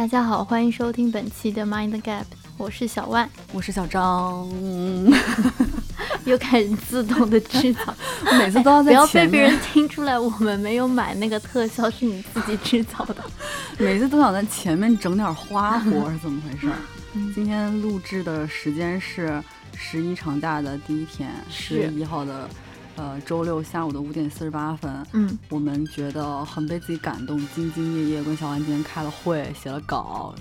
大家好，欢迎收听本期的 Mind Gap，我是小万，我是小张，又开始自动的制造，每次都要在不要被别人听出来，我们没有买那个特效，是你自己制造的，每次都想在前面整点花活，是怎么回事？今天录制的时间是十一长假的第一天，十月一号的。呃，周六下午的五点四十八分，嗯，我们觉得很被自己感动，兢兢业业跟小安今天开了会，写了稿，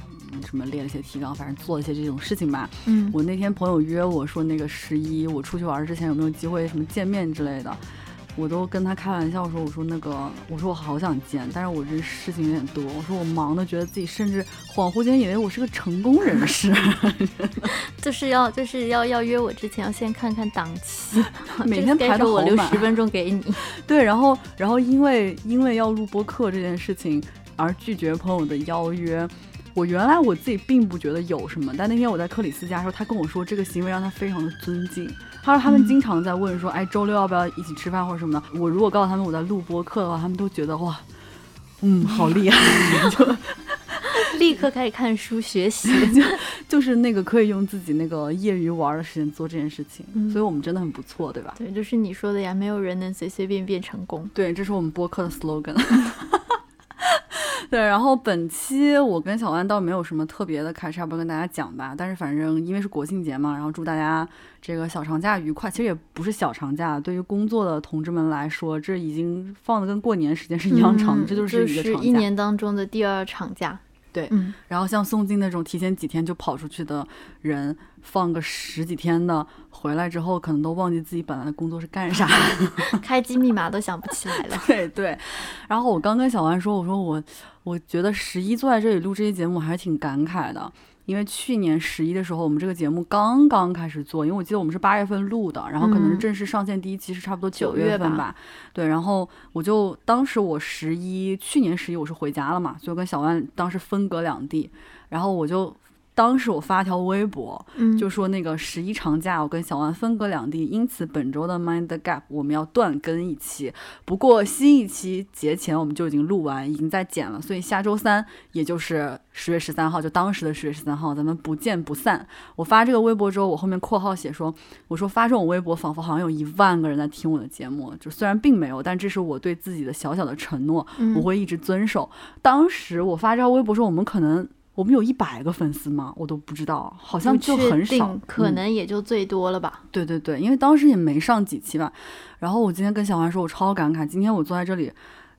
什么列了些提纲，反正做了些这种事情吧。嗯，我那天朋友约我说，那个十一我出去玩之前有没有机会什么见面之类的。我都跟他开玩笑说，我说那个，我说我好想见，但是我这事情有点多，我说我忙的，觉得自己甚至恍惚间以为我是个成功人士，就是要就是要要约我之前要先看看档期，每天排的我留十分钟给你。对，然后然后因为因为要录播课这件事情而拒绝朋友的邀约。我原来我自己并不觉得有什么，但那天我在克里斯家的时候，他跟我说这个行为让他非常的尊敬。他说他们经常在问说，哎，周六要不要一起吃饭或者什么的。我如果告诉他们我在录播课的话，他们都觉得哇，嗯，好厉害，就立刻开始看书学习，就就是那个可以用自己那个业余玩的时间做这件事情。所以我们真的很不错，对吧？对，就是你说的呀，没有人能随随便便成功。对，这是我们播客的 slogan。对，然后本期我跟小万倒没有什么特别的开叉，不跟大家讲吧。但是反正因为是国庆节嘛，然后祝大家这个小长假愉快。其实也不是小长假，对于工作的同志们来说，这已经放的跟过年时间是一样长，这就是一个长假，一年当中的第二长假。对，然后像宋静那种提前几天就跑出去的人，放个十几天的，回来之后可能都忘记自己本来的工作是干啥，开机密码都想不起来了。对对，然后我刚跟小万说，我说我我觉得十一坐在这里录这些节目还是挺感慨的。因为去年十一的时候，我们这个节目刚刚开始做，因为我记得我们是八月份录的，然后可能是正式上线第一期是差不多九月份吧。对，然后我就当时我十一去年十一我是回家了嘛，所以跟小万当时分隔两地，然后我就。当时我发条微博，就说那个十一长假我跟小万分隔两地，因此本周的 Mind Gap 我们要断更一期。不过新一期节前我们就已经录完，已经在剪了，所以下周三，也就是十月十三号，就当时的十月十三号，咱们不见不散。我发这个微博之后，我后面括号写说，我说发这种微博仿佛好像有一万个人在听我的节目，就虽然并没有，但这是我对自己的小小的承诺，我会一直遵守。当时我发这条微博说，我们可能。我们有一百个粉丝吗？我都不知道，好像就很少，可能也就最多了吧。对对对，因为当时也没上几期吧。然后我今天跟小王说，我超感慨，今天我坐在这里，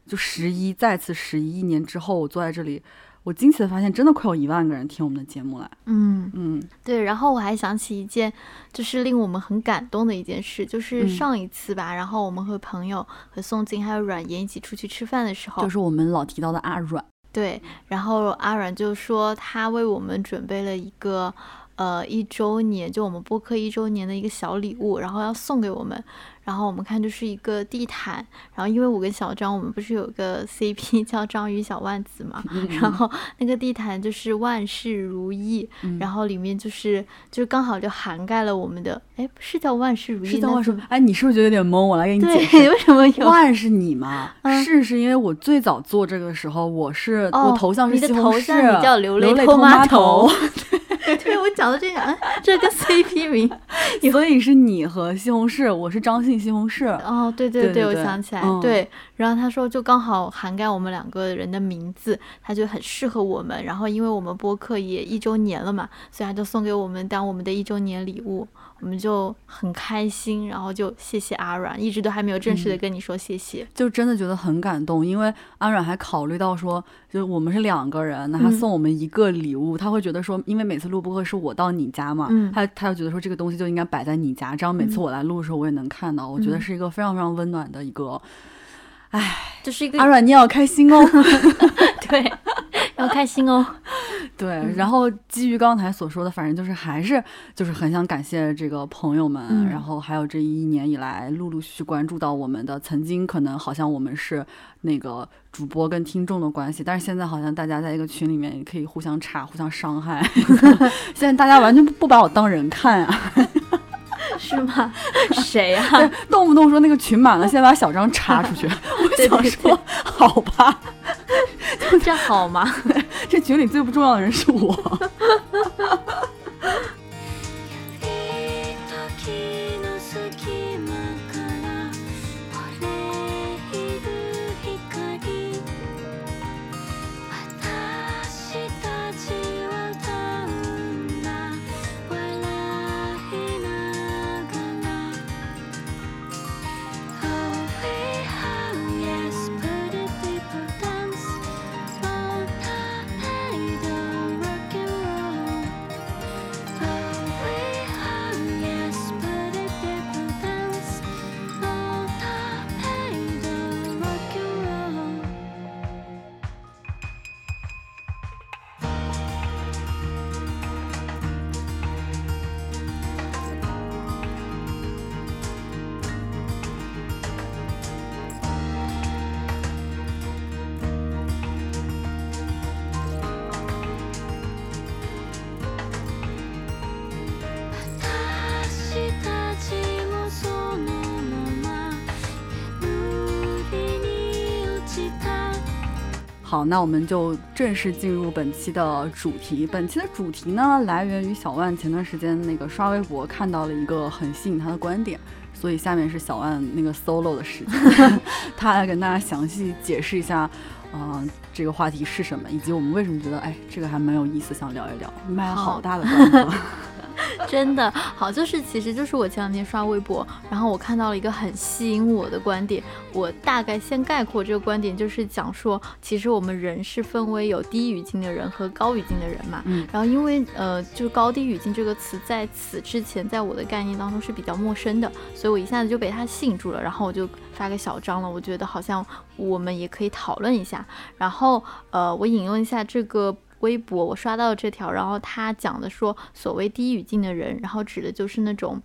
就十一再次十一年之后，我坐在这里，我惊奇的发现，真的快有一万个人听我们的节目了。嗯嗯，对。然后我还想起一件，就是令我们很感动的一件事，就是上一次吧，然后我们和朋友和宋静还有阮岩一起出去吃饭的时候，就是我们老提到的阿阮。对，然后阿软就说他为我们准备了一个，呃，一周年，就我们播客一周年的一个小礼物，然后要送给我们。然后我们看就是一个地毯，然后因为我跟小张，我们不是有个 CP 叫章鱼小万子嘛，然后那个地毯就是万事如意，然后里面就是就是刚好就涵盖了我们的，哎，是叫万事如意，是叫万事。哎，你是不是觉得有点懵？我来给你解释，为什么有万是你吗？是是因为我最早做这个时候，我是我头像是西红柿，你叫流泪偷妈头。对，我讲的这个，嗯，这跟 CP 名，所以是你和西红柿，我是张姓西红柿。哦，对对对，我想起来，对。然后他说，就刚好涵盖我们两个人的名字，他就很适合我们。然后，因为我们播客也一周年了嘛，所以他就送给我们当我们的一周年礼物。我们就很开心，然后就谢谢阿软，一直都还没有正式的跟你说谢谢，就真的觉得很感动，因为阿软还考虑到说，就我们是两个人，那他送我们一个礼物，他会觉得说，因为每次录播客是我到你家嘛，他他就觉得说这个东西就应该摆在你家，这样每次我来录的时候我也能看到，我觉得是一个非常非常温暖的一个，哎，就是一个阿软你也要开心哦，对。要开心哦，对。然后基于刚才所说的，反正就是还是就是很想感谢这个朋友们，然后还有这一年以来陆陆续续关注到我们的，曾经可能好像我们是那个主播跟听众的关系，但是现在好像大家在一个群里面也可以互相插、互相伤害。现在大家完全不把我当人看啊，是吗？谁呀？动不动说那个群满了，先把小张插出去。我想说，好吧。这样好吗？这群里最不重要的人是我。好，那我们就正式进入本期的主题。本期的主题呢，来源于小万前段时间那个刷微博看到了一个很吸引他的观点，所以下面是小万那个 solo 的时间，他来跟大家详细解释一下，呃，这个话题是什么，以及我们为什么觉得哎这个还蛮有意思，想聊一聊。卖了好大的段子。真的好，就是其实就是我前两天刷微博，然后我看到了一个很吸引我的观点，我大概先概括这个观点，就是讲说，其实我们人是分为有低语境的人和高语境的人嘛。嗯。然后因为呃，就是高低语境这个词在此之前，在我的概念当中是比较陌生的，所以我一下子就被它吸引住了，然后我就发给小张了。我觉得好像我们也可以讨论一下。然后呃，我引用一下这个。微博我刷到这条，然后他讲的说，所谓低语境的人，然后指的就是那种。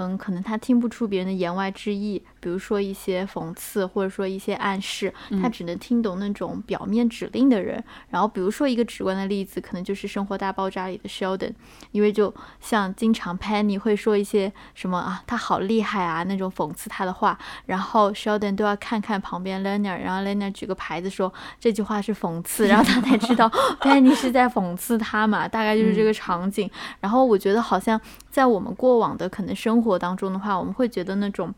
嗯，可能他听不出别人的言外之意，比如说一些讽刺，或者说一些暗示，他只能听懂那种表面指令的人。然后，比如说一个直观的例子，可能就是《生活大爆炸》里的 Sheldon，因为就像经常 Penny 会说一些什么啊，他好厉害啊那种讽刺他的话，然后 Sheldon 都要看看旁边 Leonard，然后 Leonard 举个牌子说这句话是讽刺，然后他才知道 Penny 是在讽刺他嘛，大概就是这个场景。然后我觉得好像在我们过往的可能生活。活当中的话，我们会觉得那种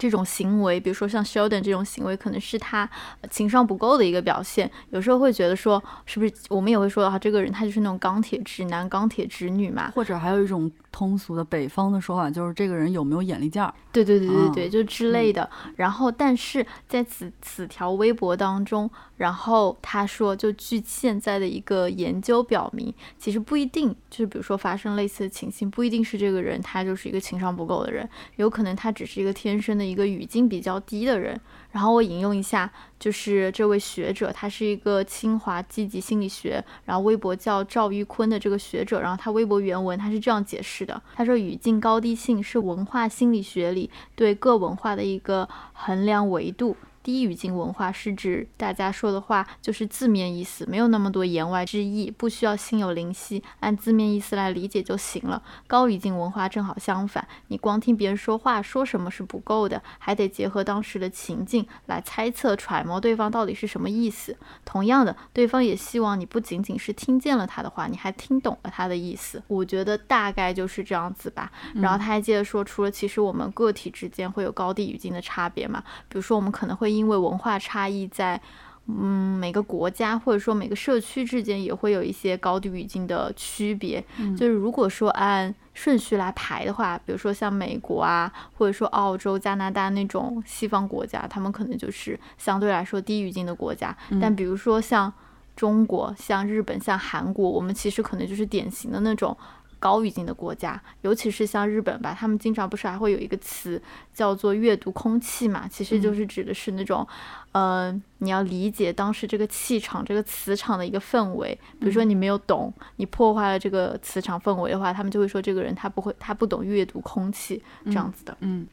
这种行为，比如说像 Sheldon 这种行为，可能是他情商不够的一个表现。有时候会觉得说，是不是我们也会说啊，这个人他就是那种钢铁直男、钢铁直女嘛？或者还有一种。通俗的北方的说法就是这个人有没有眼力见儿？对对对对对，就之类的。然后，但是在此此条微博当中，然后他说，就据现在的一个研究表明，其实不一定，就是比如说发生类似的情形，不一定是这个人他就是一个情商不够的人，有可能他只是一个天生的一个语境比较低的人。然后我引用一下，就是这位学者，他是一个清华积极心理学，然后微博叫赵玉坤的这个学者，然后他微博原文他是这样解释是的，他说语境高低性是文化心理学里对各文化的一个衡量维度。低语境文化是指大家说的话就是字面意思，没有那么多言外之意，不需要心有灵犀，按字面意思来理解就行了。高语境文化正好相反，你光听别人说话说什么是不够的，还得结合当时的情境来猜测揣摩对方到底是什么意思。同样的，对方也希望你不仅仅是听见了他的话，你还听懂了他的意思。我觉得大概就是这样子吧。然后他还接着说，除了其实我们个体之间会有高低语境的差别嘛，比如说我们可能会。因为文化差异，在嗯每个国家或者说每个社区之间也会有一些高低语境的区别。就是如果说按顺序来排的话，比如说像美国啊，或者说澳洲、加拿大那种西方国家，他们可能就是相对来说低语境的国家。但比如说像中国、像日本、像韩国，我们其实可能就是典型的那种。高语境的国家，尤其是像日本吧，他们经常不是还会有一个词叫做阅读空气嘛，其实就是指的是那种，呃，你要理解当时这个气场、这个磁场的一个氛围。比如说你没有懂，你破坏了这个磁场氛围的话，他们就会说这个人他不会，他不懂阅读空气这样子的。嗯，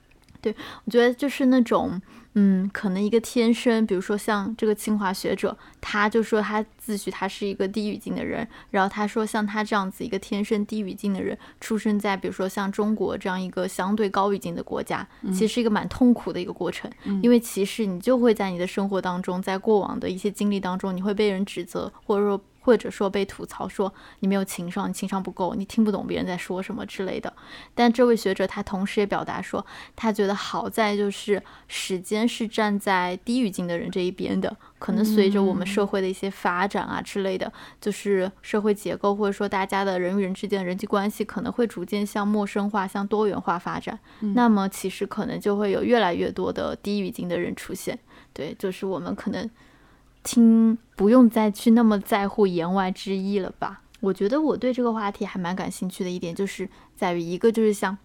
对，我觉得就是那种。嗯，可能一个天生，比如说像这个清华学者，他就说他自诩他是一个低语境的人，然后他说像他这样子一个天生低语境的人，出生在比如说像中国这样一个相对高语境的国家，其实是一个蛮痛苦的一个过程，因为其实你就会在你的生活当中，在过往的一些经历当中，你会被人指责，或者说。或者说被吐槽说你没有情商，你情商不够，你听不懂别人在说什么之类的。但这位学者他同时也表达说，他觉得好在就是时间是站在低语境的人这一边的。可能随着我们社会的一些发展啊之类的，就是社会结构或者说大家的人与人之间的人际关系可能会逐渐向陌生化、向多元化发展。那么其实可能就会有越来越多的低语境的人出现。对，就是我们可能。听，不用再去那么在乎言外之意了吧？我觉得我对这个话题还蛮感兴趣的一点，就是在于一个就是像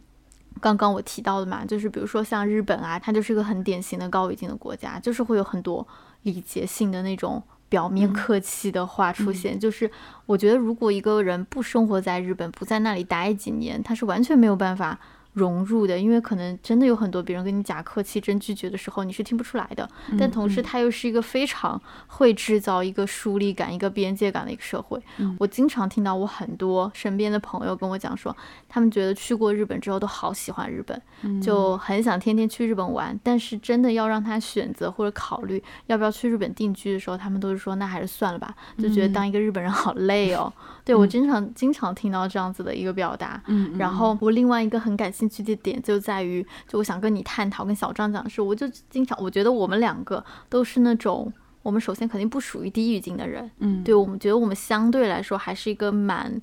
刚刚我提到的嘛，就是比如说像日本啊，它就是一个很典型的高语境的国家，就是会有很多礼节性的那种表面客气的话出现。就是我觉得如果一个人不生活在日本，不在那里待几年，他是完全没有办法。融入的，因为可能真的有很多别人跟你假客气、真拒绝的时候，你是听不出来的。但同时，它又是一个非常会制造一个疏离感、一个边界感的一个社会。我经常听到我很多身边的朋友跟我讲说，他们觉得去过日本之后都好喜欢日本，就很想天天去日本玩。但是真的要让他选择或者考虑要不要去日本定居的时候，他们都是说那还是算了吧，就觉得当一个日本人好累哦。对我经常经常听到这样子的一个表达。然后我另外一个很感兴兴趣的点就在于，就我想跟你探讨，跟小张讲的是，我就经常我觉得我们两个都是那种，我们首先肯定不属于低语境的人，嗯，对我们觉得我们相对来说还是一个蛮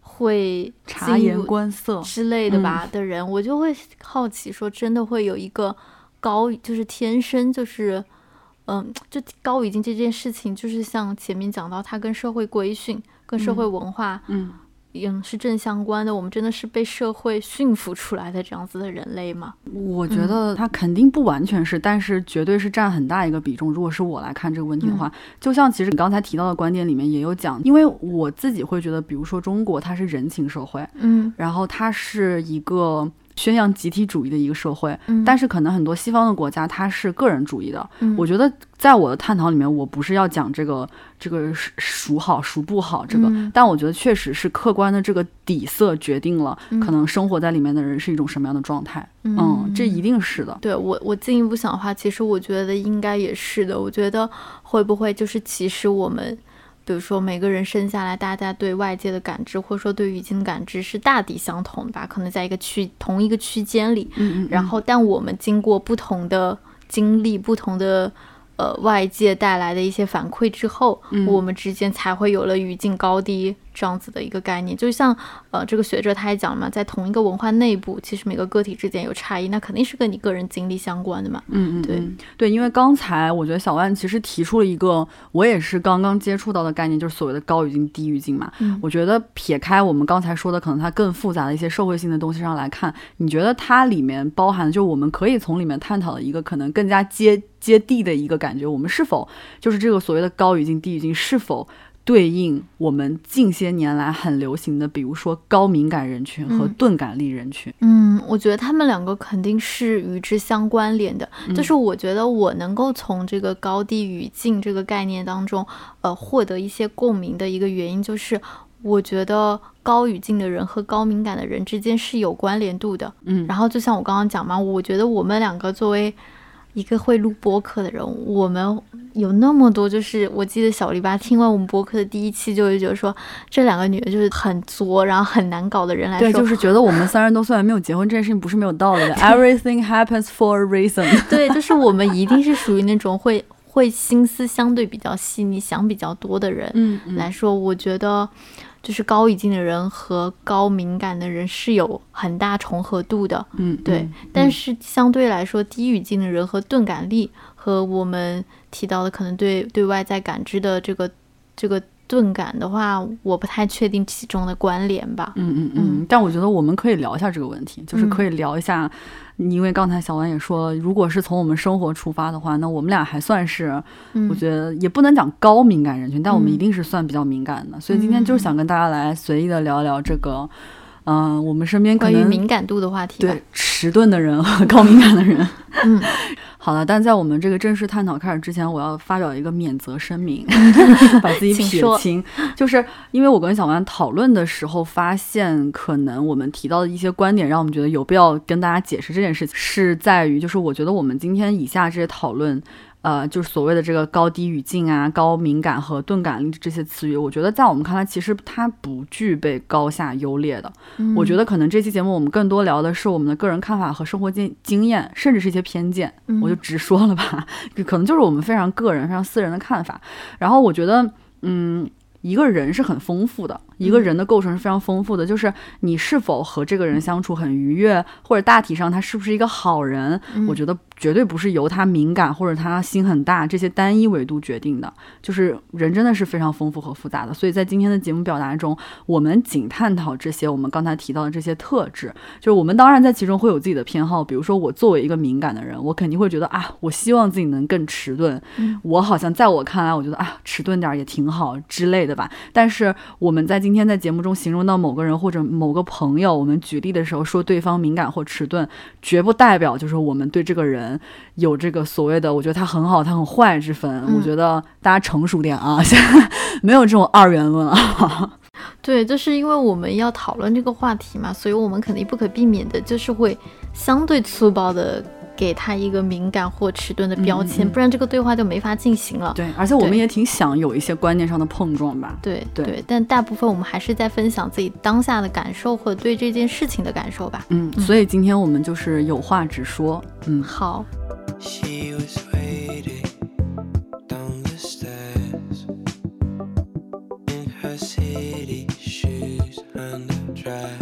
会察言观色。之类的吧的人，我就会好奇说，真的会有一个高，就是天生就是，嗯，就高语境这件事情，就是像前面讲到，它跟社会规训、跟社会文化，嗯。嗯，是正相关的。我们真的是被社会驯服出来的这样子的人类吗？我觉得他肯定不完全是，但是绝对是占很大一个比重。如果是我来看这个问题的话，就像其实你刚才提到的观点里面也有讲，因为我自己会觉得，比如说中国它是人情社会，嗯，然后它是一个。宣扬集体主义的一个社会，但是可能很多西方的国家它是个人主义的。我觉得在我的探讨里面，我不是要讲这个这个孰好孰不好这个，但我觉得确实是客观的这个底色决定了可能生活在里面的人是一种什么样的状态。嗯，这一定是的。对我我进一步想的话，其实我觉得应该也是的。我觉得会不会就是其实我们。比如说，每个人生下来，大家对外界的感知，或者说对语境的感知是大抵相同的吧？可能在一个区同一个区间里，嗯嗯，然后但我们经过不同的经历，不同的。呃，外界带来的一些反馈之后，我们之间才会有了语境高低这样子的一个概念。就像呃，这个学者他也讲了嘛，在同一个文化内部，其实每个个体之间有差异，那肯定是跟你个人经历相关的嘛。嗯嗯，对对，因为刚才我觉得小万其实提出了一个我也是刚刚接触到的概念，就是所谓的高语境、低语境嘛。我觉得撇开我们刚才说的可能它更复杂的一些社会性的东西上来看，你觉得它里面包含的，就我们可以从里面探讨的一个可能更加接。接地的一个感觉，我们是否就是这个所谓的高语境、低语境，是否对应我们近些年来很流行的，比如说高敏感人群和钝感力人群？嗯，我觉得他们两个肯定是与之相关联的。就是我觉得我能够从这个高低语境这个概念当中，呃，获得一些共鸣的一个原因，就是我觉得高语境的人和高敏感的人之间是有关联度的。嗯，然后就像我刚刚讲嘛，我觉得我们两个作为。一个会录播客的人，我们有那么多，就是我记得小篱笆听完我们播客的第一期，就会觉得说这两个女的就是很作，然后很难搞的人来说，对，就是觉得我们三十多岁还没有结婚这件事情不是没有道理的。Everything happens for a reason。对，就是我们一定是属于那种会会心思相对比较细腻、想比较多的人。嗯，来说，我觉得。就是高语境的人和高敏感的人是有很大重合度的，嗯，对。但是相对来说，低语境的人和钝感力和我们提到的可能对对外在感知的这个这个钝感的话，我不太确定其中的关联吧。嗯嗯嗯。但我觉得我们可以聊一下这个问题，就是可以聊一下。因为刚才小王也说，如果是从我们生活出发的话，那我们俩还算是，我觉得也不能讲高敏感人群，但我们一定是算比较敏感的。所以今天就是想跟大家来随意的聊一聊这个，嗯，我们身边关于敏感度的话题，对迟钝的人和 高敏感的人。嗯，好了，但在我们这个正式探讨开始之前，我要发表一个免责声明，把自己撇清。就是因为我跟小万讨论的时候，发现可能我们提到的一些观点，让我们觉得有必要跟大家解释这件事情，是在于，就是我觉得我们今天以下这些讨论。呃，就是所谓的这个高低语境啊、高敏感和钝感力这些词语，我觉得在我们看来，其实它不具备高下优劣的。我觉得可能这期节目我们更多聊的是我们的个人看法和生活经经验，甚至是一些偏见。我就直说了吧，可能就是我们非常个人、非常私人的看法。然后我觉得，嗯，一个人是很丰富的。一个人的构成是非常丰富的，就是你是否和这个人相处很愉悦，或者大体上他是不是一个好人，我觉得绝对不是由他敏感或者他心很大这些单一维度决定的。就是人真的是非常丰富和复杂的，所以在今天的节目表达中，我们仅探讨这些我们刚才提到的这些特质。就是我们当然在其中会有自己的偏好，比如说我作为一个敏感的人，我肯定会觉得啊，我希望自己能更迟钝。我好像在我看来，我觉得啊，迟钝点也挺好之类的吧。但是我们在今今天在节目中形容到某个人或者某个朋友，我们举例的时候说对方敏感或迟钝，绝不代表就是我们对这个人有这个所谓的我觉得他很好，他很坏之分。我觉得大家成熟点啊，现 在没有这种二元论啊。对，就是因为我们要讨论这个话题嘛，所以我们肯定不可避免的就是会相对粗暴的。给他一个敏感或迟钝的标签，不然这个对话就没法进行了。对，而且我们也挺想有一些观念上的碰撞吧。对对，但大部分我们还是在分享自己当下的感受或者对这件事情的感受吧。嗯，所以今天我们就是有话直说。嗯，好。那我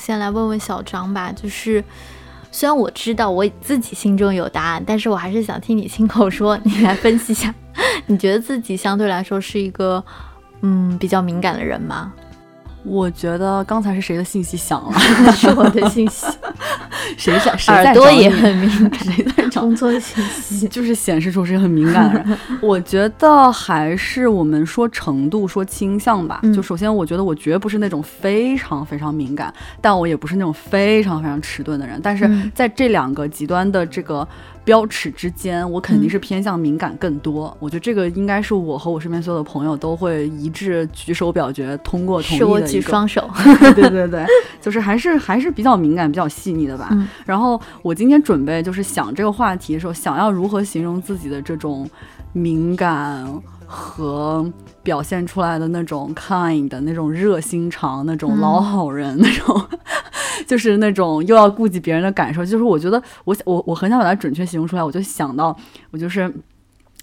先来问问小张吧，就是虽然我知道我自己心中有答案，但是我还是想听你亲口说，你来分析一下，你觉得自己相对来说是一个嗯比较敏感的人吗？我觉得刚才是谁的信息响了？是我的信息。谁在？耳朵也很敏感。谁在找工作信息？就是显示出是很敏感的人。我觉得还是我们说程度、说倾向吧。就首先，我觉得我绝不是那种非常非常敏感，但我也不是那种非常非常迟钝的人。但是在这两个极端的这个。标尺之间，我肯定是偏向敏感更多。我觉得这个应该是我和我身边所有的朋友都会一致举手表决通过同意的。是我举双手。对对对，就是还是还是比较敏感、比较细腻的吧。然后我今天准备就是想这个话题的时候，想要如何形容自己的这种敏感和表现出来的那种 kind 的那种热心肠、那种老好人那种。就是那种又要顾及别人的感受，就是我觉得我我我很想把它准确形容出来，我就想到我就是。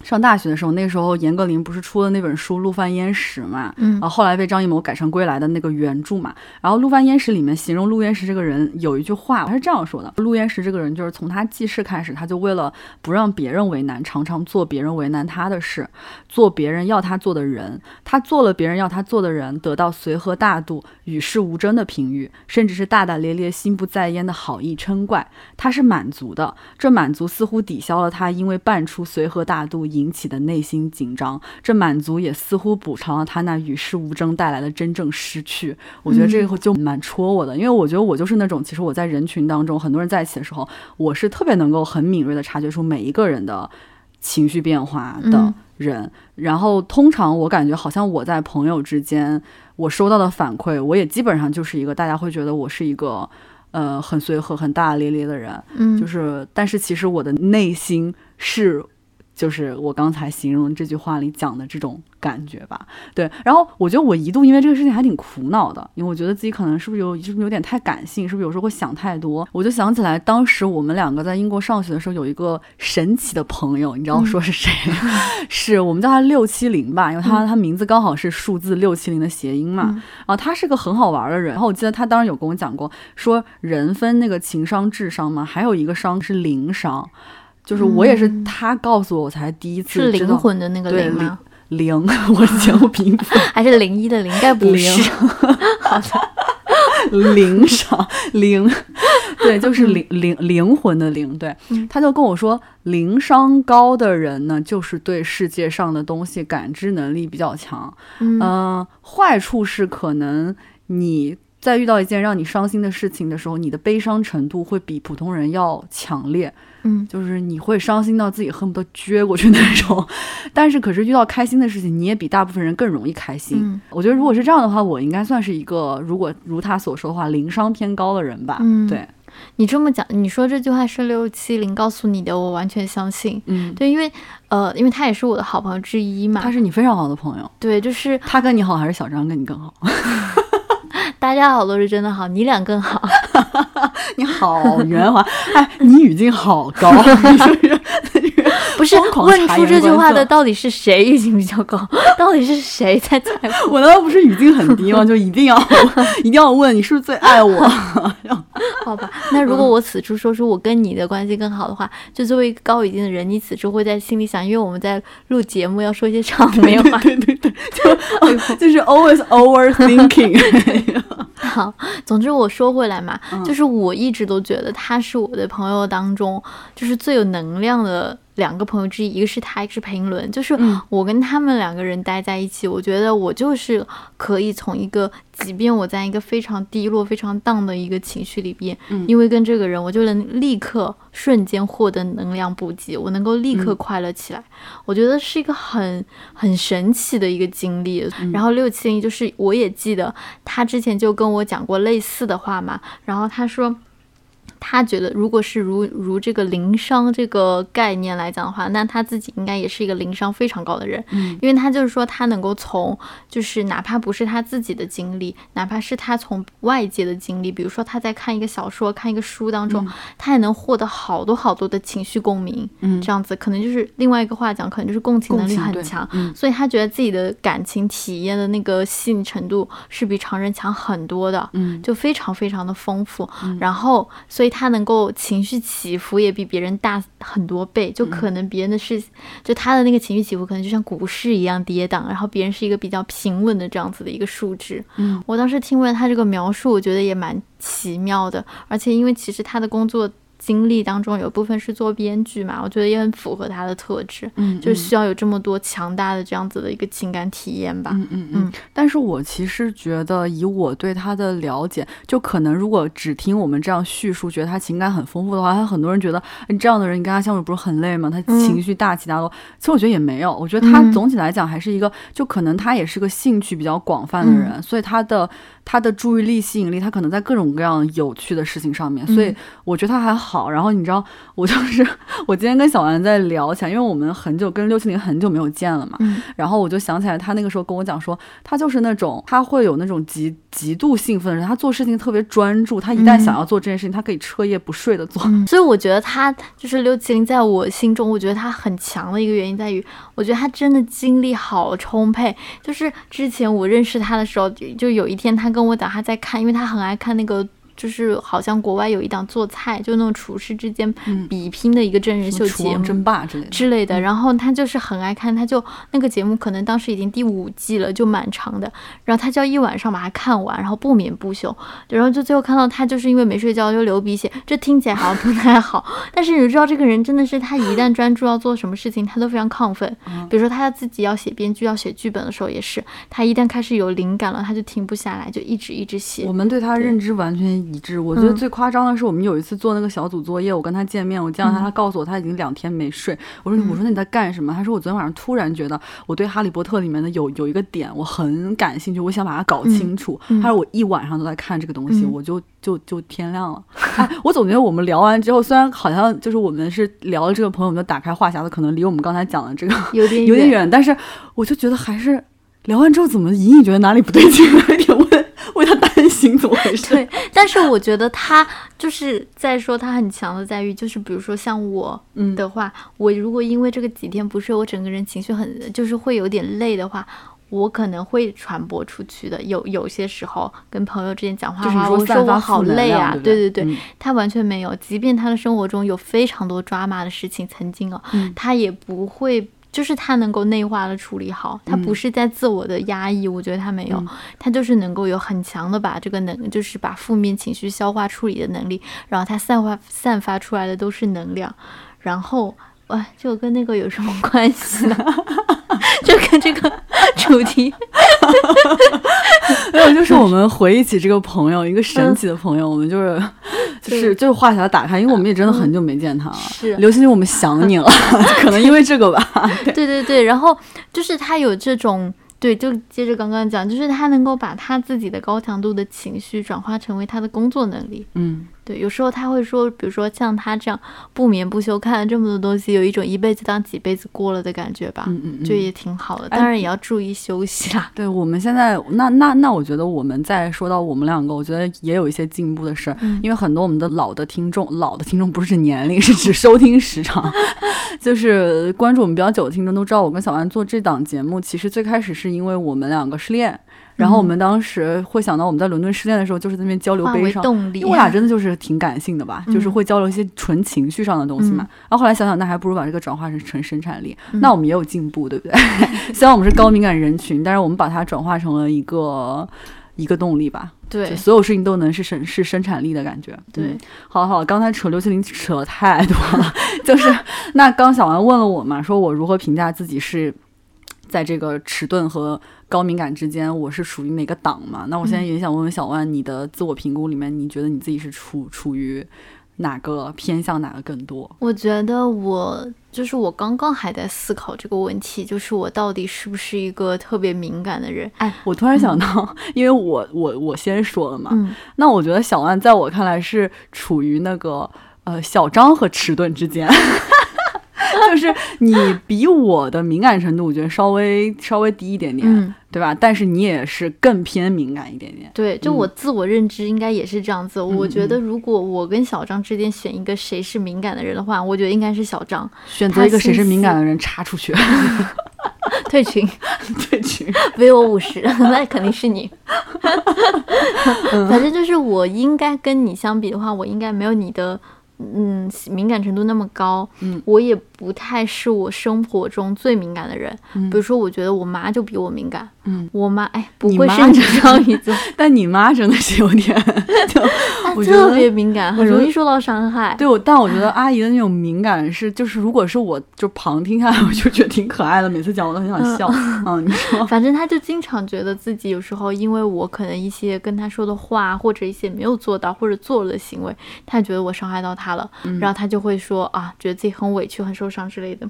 上大学的时候，那时候严歌苓不是出了那本书《陆犯焉识》嘛，嗯，然后后来被张艺谋改成《归来》的那个原著嘛，然后《陆犯焉识》里面形容陆焉识这个人有一句话，他是这样说的：陆焉识这个人就是从他记事开始，他就为了不让别人为难，常常做别人为难他的事，做别人要他做的人，他做了别人要他做的人，得到随和大度、与世无争的评语，甚至是大大咧咧、心不在焉的好意称怪，他是满足的，这满足似乎抵消了他因为扮出随和大度。引起的内心紧张，这满足也似乎补偿了他那与世无争带来的真正失去。我觉得这个就蛮戳我的，因为我觉得我就是那种，其实我在人群当中，很多人在一起的时候，我是特别能够很敏锐的察觉出每一个人的情绪变化的人。然后通常我感觉好像我在朋友之间，我收到的反馈，我也基本上就是一个大家会觉得我是一个呃很随和、很大大咧咧的人。嗯，就是，但是其实我的内心是。就是我刚才形容这句话里讲的这种感觉吧。对，然后我觉得我一度因为这个事情还挺苦恼的，因为我觉得自己可能是不是有是不是有点太感性，是不是有时候会想太多。我就想起来，当时我们两个在英国上学的时候，有一个神奇的朋友，你知道说是谁？是我们叫他六七零吧，因为他他名字刚好是数字六七零的谐音嘛。然后他是个很好玩的人。然后我记得他当时有跟我讲过，说人分那个情商、智商嘛，还有一个商是零商。就是我也是他告诉我，我才第一次是灵魂的那个灵吗？灵，我是节目评分，还是零一的灵？该不是。好的，灵商灵，对，就是灵灵灵魂的灵。对，他就跟我说，灵商高的人呢，就是对世界上的东西感知能力比较强。嗯，坏处是可能你在遇到一件让你伤心的事情的时候，你的悲伤程度会比普通人要强烈。嗯，就是你会伤心到自己恨不得撅过去那种，但是可是遇到开心的事情，你也比大部分人更容易开心。我觉得如果是这样的话，我应该算是一个如果如他所说的话，灵商偏高的人吧。嗯，对你这么讲，你说这句话是六七零告诉你的，我完全相信。嗯，对，因为呃，因为他也是我的好朋友之一嘛，他是你非常好的朋友。对，就是他跟你好，还是小张跟你更好？大家好都是真的好，你俩更好。你好圆滑，哎，你语境好高，不 是问出这句话的到底是谁语境比较高？到底是谁 在在乎？我难道不是语境很低吗？就一定要 一定要问你是不是最爱我？好吧，那如果我此处说出我跟你的关系更好的话，就作为一个高语境的人，你此处会在心里想，因为我们在录节目要说一些场面话，对对对，就就是 always overthinking。好，总之我说回来嘛，就是我一直都觉得他是我的朋友当中，就是最有能量的。两个朋友之一，一个是他，一个是裴伦。就是我跟他们两个人待在一起，我觉得我就是可以从一个，即便我在一个非常低落、非常荡的一个情绪里边，因为跟这个人，我就能立刻瞬间获得能量补给，我能够立刻快乐起来。我觉得是一个很很神奇的一个经历。然后六七零就是我也记得他之前就跟我讲过类似的话嘛，然后他说。他觉得，如果是如如这个灵商这个概念来讲的话，那他自己应该也是一个灵商非常高的人，嗯，因为他就是说，他能够从就是哪怕不是他自己的经历，哪怕是他从外界的经历，比如说他在看一个小说、看一个书当中，他也能获得好多好多的情绪共鸣，嗯，这样子可能就是另外一个话讲，可能就是共情能力很强，嗯。所以他觉得自己的感情体验的那个细腻程度是比常人强很多的，嗯，就非常非常的丰富，然后所以。他能够情绪起伏也比别人大很多倍，就可能别人的事，就他的那个情绪起伏可能就像股市一样跌宕，然后别人是一个比较平稳的这样子的一个数值。嗯，我当时听完他这个描述，我觉得也蛮奇妙的，而且因为其实他的工作。经历当中有部分是做编剧嘛，我觉得也很符合他的特质，嗯，就是需要有这么多强大的这样子的一个情感体验吧，嗯嗯嗯。但是我其实觉得，以我对他的了解，就可能如果只听我们这样叙述，觉得他情感很丰富的话，他很多人觉得你这样的人，你跟他相处不是很累吗？他情绪大起大落。其实我觉得也没有，我觉得他总体来讲还是一个，就可能他也是个兴趣比较广泛的人，所以他的他的注意力吸引力，他可能在各种各样有趣的事情上面，所以我觉得他还好。好，然后你知道，我就是 我今天跟小丸在聊起来，因为我们很久跟六七零很久没有见了嘛，嗯，然后我就想起来，他那个时候跟我讲说，他就是那种他会有那种极极度兴奋的人，他做事情特别专注，他一旦想要做这件事情，他可以彻夜不睡的做。所以我觉得他就是六七零，在我心中，我觉得他很强的一个原因在于，我觉得他真的精力好充沛。就是之前我认识他的时候，就有一天他跟我讲他在看，因为他很爱看那个。就是好像国外有一档做菜，就那种厨师之间比拼的一个真人秀节目，争霸之类的之类的。然后他就是很爱看，他就那个节目可能当时已经第五季了，就蛮长的。然后他就要一晚上把它看完，然后不眠不休。然后就最后看到他就是因为没睡觉就流鼻血，这听起来好像不太好。但是你知道这个人真的是，他一旦专注要做什么事情，他都非常亢奋。比如说他自己要写编剧、要写剧本的时候也是，他一旦开始有灵感了，他就停不下来，就一直一直写。我们对他认知完全。一致。我觉得嗯最夸张的是，我们有一次做那个小组作业，我跟他见面，我见到他，嗯他告诉我他已经两天没睡。我说嗯我说那你在干什么？他说我昨天晚上突然觉得我对《哈利波特》里面的有有一个点我很感兴趣，我想把它搞清楚。他说我一晚上都在看这个东西，嗯我就就就天亮了。哎，我总觉得我们聊完之后，虽然好像就是我们是聊了这个朋友，我们就打开话匣子，可能离我们刚才讲的这个有点有点远，但是我就觉得还是聊完之后，怎么隐隐觉得哪里不对劲，有点为为他担心，怎么回事？对，但是我觉得他就是在说他很强的在于，就是比如说像我嗯。的话，我如果因为这个几天不睡，我整个人情绪很就是会有点累的话。我可能会传播出去的，有有些时候跟朋友之间讲话我说我好累啊，对？对对，对嗯。他完全没有，即便他的生活中有非常多抓马的事情，曾经哦，嗯。他也不会，就是他能够内化的处理好，他不嗯是在自我的压抑，我觉得他没有，嗯他就是能够有很强的把这个能，就是把负面情绪消化处理的能力，然后他散发散发出来的都是能量，然后。哇，这个跟那个有什么关系呢？就跟这个主题，没有，就是我们回忆起这个朋友，一个神奇的朋友，我们就是 就是就是话匣打开，因为我们也真的很久没见他了。是刘星星，我们想你了，可能因为这个吧。对对对对，然后就是他有这种，对，就接着刚刚讲，就是他能够把他自己的高强度的情绪转化成为他的工作能力。嗯，对，有时候他会说，比如说像他这样不眠不休看了这么多东西，有一种一辈子当几辈子过了的感觉吧，嗯嗯嗯这也挺好的。哎当然也要注意休息啦。对，我们现在那那那，我觉得我们在说到我们两个，我觉得也有一些进步的事儿，嗯因为很多我们的老的听众，老的听众不是指年龄，是指收听时长，就是关注我们比较久的听众都知道，我跟小安做这档节目，其实最开始是因为我们两个失恋。然后我们当时会想到我们在伦敦失恋的时候，就是在那边交流悲伤，动力因为我俩真的就是挺感性的吧，就是嗯会交流一些纯情绪上的东西嘛。嗯然后后来想想，那还不如把这个转化成成生产力，嗯那我们也有进步，对不对？虽然我们是高敏感人群，但是我们把它转化成了一个一个动力吧。对所有事情都能是生是生产力的感觉。对嗯好好，刚才扯刘麒麟扯太多了，就是 那刚小王问了我嘛，说我如何评价自己是在这个迟钝和高敏感之间，我是属于哪个档嘛？那我现在也想问问小万，你的自我评估里面，你觉得你自己是处处于哪个偏向哪个更多？我觉得我就是我刚刚还在思考这个问题，就是我到底是不是一个特别敏感的人？哎，我突然想到，因为我我我先说了嘛，嗯，那我觉得小万在我看来是处于那个呃小张和迟钝之间，就是你比我的敏感程度，我觉得稍微稍微低一点点，嗯，对吧？但是你也是更偏敏感一点点。对，就嗯我自我认知应该也是这样子。我嗯觉得如果我跟小张之间选一个谁是敏感的人的话，我觉得应该是小张。选择一个谁是敏感的人插出去 退群，退群。，v 我五十，那肯定是你。反正就是我应该跟你相比的话，我应该没有你的嗯敏感程度那么高。嗯我也不太是我生活中最敏感的人。嗯比如说，我觉得我妈就比我敏感。嗯，我妈哎，不你会是双鱼座，但你妈真的是有点，就我觉得特别敏感，很容易受到伤害。对，我但我觉得阿姨的那种敏感是，就是如果是我就旁听下来，我就觉得挺可爱的，每次讲我都很想笑。嗯，你说，反正她就经常觉得自己有时候，因为我可能一些跟她说的话，或者一些没有做到或者做了的行为，他觉得我伤害到她了，嗯然后她就会说啊，觉得自己很委屈、很受伤之类的。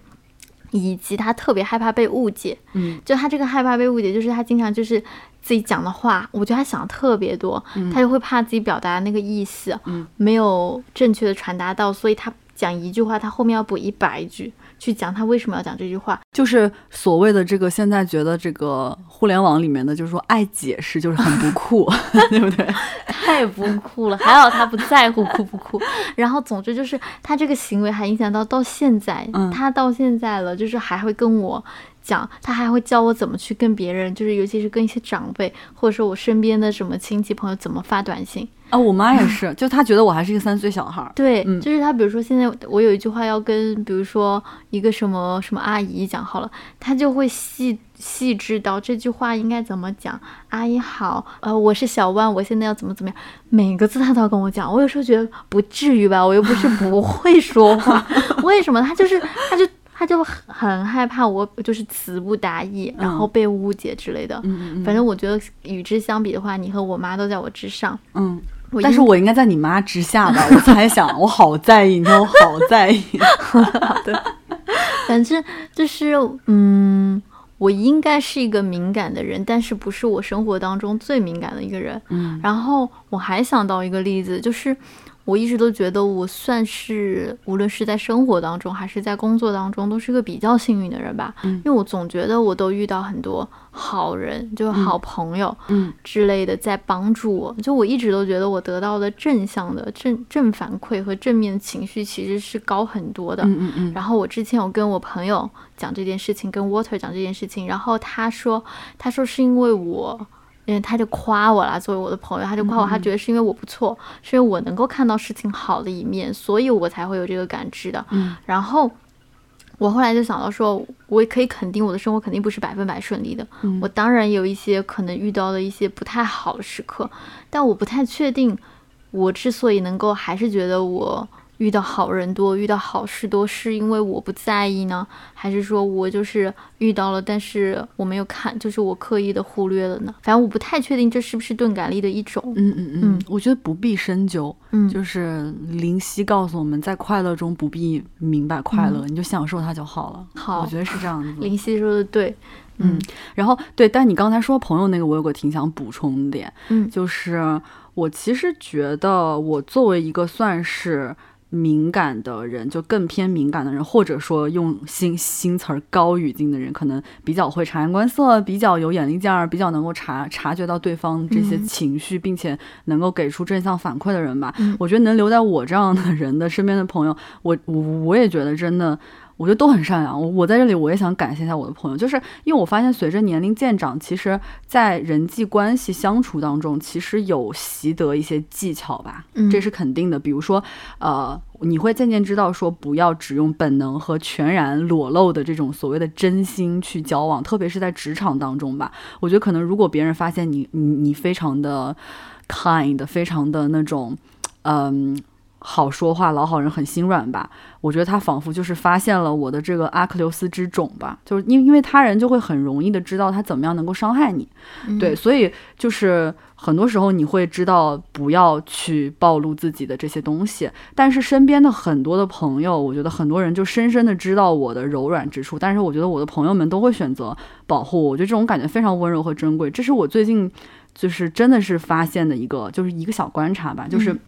以及他特别害怕被误解，嗯。就他这个害怕被误解，就是他经常就是自己讲的话，我觉得他想的特别多，他就会怕自己表达的那个意思、嗯。没有正确的传达到，所以他讲一句话，他后面要补一百句去讲他为什么要讲这句话。就是所谓的这个，现在觉得这个互联网里面的，就是说爱解释，就是很不酷，对不对？太不酷了，还好他不在乎酷不酷。然后总之就是他这个行为还影响到到现在，嗯他到现在了，就是还会跟我讲，他还会教我怎么去跟别人，就是尤其是跟一些长辈或者说我身边的什么亲戚朋友怎么发短信。啊，我妈也是，就她觉得我还是一个三岁小孩儿。对，嗯就是她，比如说现在我有一句话要跟，比如说一个什么什么阿姨讲好了，她就会细细致到这句话应该怎么讲。阿姨好，呃，我是小万，我现在要怎么怎么样，每个字她都要跟我讲。我有时候觉得不至于吧，我又不是不 会说话，为什么她就是她就他就很很害怕我就是词不达意，然后被误解之类的。嗯嗯反正我觉得与之相比的话，你和我妈都在我之上。嗯我但是我应该在你妈之下吧？我猜想，我好在意，你知道，我好在意。对反正就是，嗯，我应该是一个敏感的人，但是不是我生活当中最敏感的一个人。嗯然后我还想到一个例子，就是我一直都觉得我算是无论是在生活当中还是在工作当中，都是个比较幸运的人吧。嗯因为我总觉得我都遇到很多好人，就好朋友嗯之类的在帮助我。就我一直都觉得我得到的正向的正正反馈和正面情绪其实是高很多的。嗯嗯嗯，然后我之前有跟我朋友讲这件事情，跟 Water 讲这件事情，然后他说，他说是因为我，因为他就夸我啦，作为我的朋友，他就夸我，他觉得是因为我不错，是因为我能够看到事情好的一面，所以我才会有这个感知的。嗯然后我后来就想到说，我也可以肯定我的生活肯定不是百分百顺利的，嗯我当然有一些可能遇到的一些不太好的时刻，但我不太确定，我之所以能够还是觉得我遇到好人多，遇到好事多，是因为我不在意呢，还是说我就是遇到了，但是我没有看，就是我刻意的忽略了呢？反正我不太确定这是不是钝感力的一种。嗯嗯嗯，我觉得不必深究，嗯，就是灵犀告诉我们在快乐中不必明白快乐，你就享受它就好了。嗯好我觉得是这样子。林夕说的对，嗯，然后对，但你刚才说朋友那个，我有个挺想补充的点，嗯就是我其实觉得我作为一个算是敏感的人，就更偏敏感的人，或者说用新新词儿高语境的人，可能比较会察言观色，比较有眼力见儿，比较能够察察觉到对方这些嗯情绪，并且能够给出正向反馈的人吧。嗯我觉得能留在我这样的人的身边的朋友，我我我也觉得真的。我觉得都很善良。我我在这里我也想感谢一下我的朋友，就是因为我发现随着年龄渐长，其实，在人际关系相处当中，其实有习得一些技巧吧，嗯这是肯定的。比如说，呃，你会渐渐知道说，不要只用本能和全然裸露的这种所谓的真心去交往，特别是在职场当中吧。我觉得可能如果别人发现你你你非常的 kind，非常的那种，嗯。好说话，老好人很心软吧？我觉得他仿佛就是发现了我的这个阿克琉斯之种吧，就是因因为他人就会很容易的知道他怎么样能够伤害你，嗯。对，所以就是很多时候你会知道不要去暴露自己的这些东西，但是身边的很多的朋友，我觉得很多人就深深的知道我的柔软之处，但是我觉得我的朋友们都会选择保护我，我觉得这种感觉非常温柔和珍贵，这是我最近就是真的是发现的一个就是一个小观察吧，就是。嗯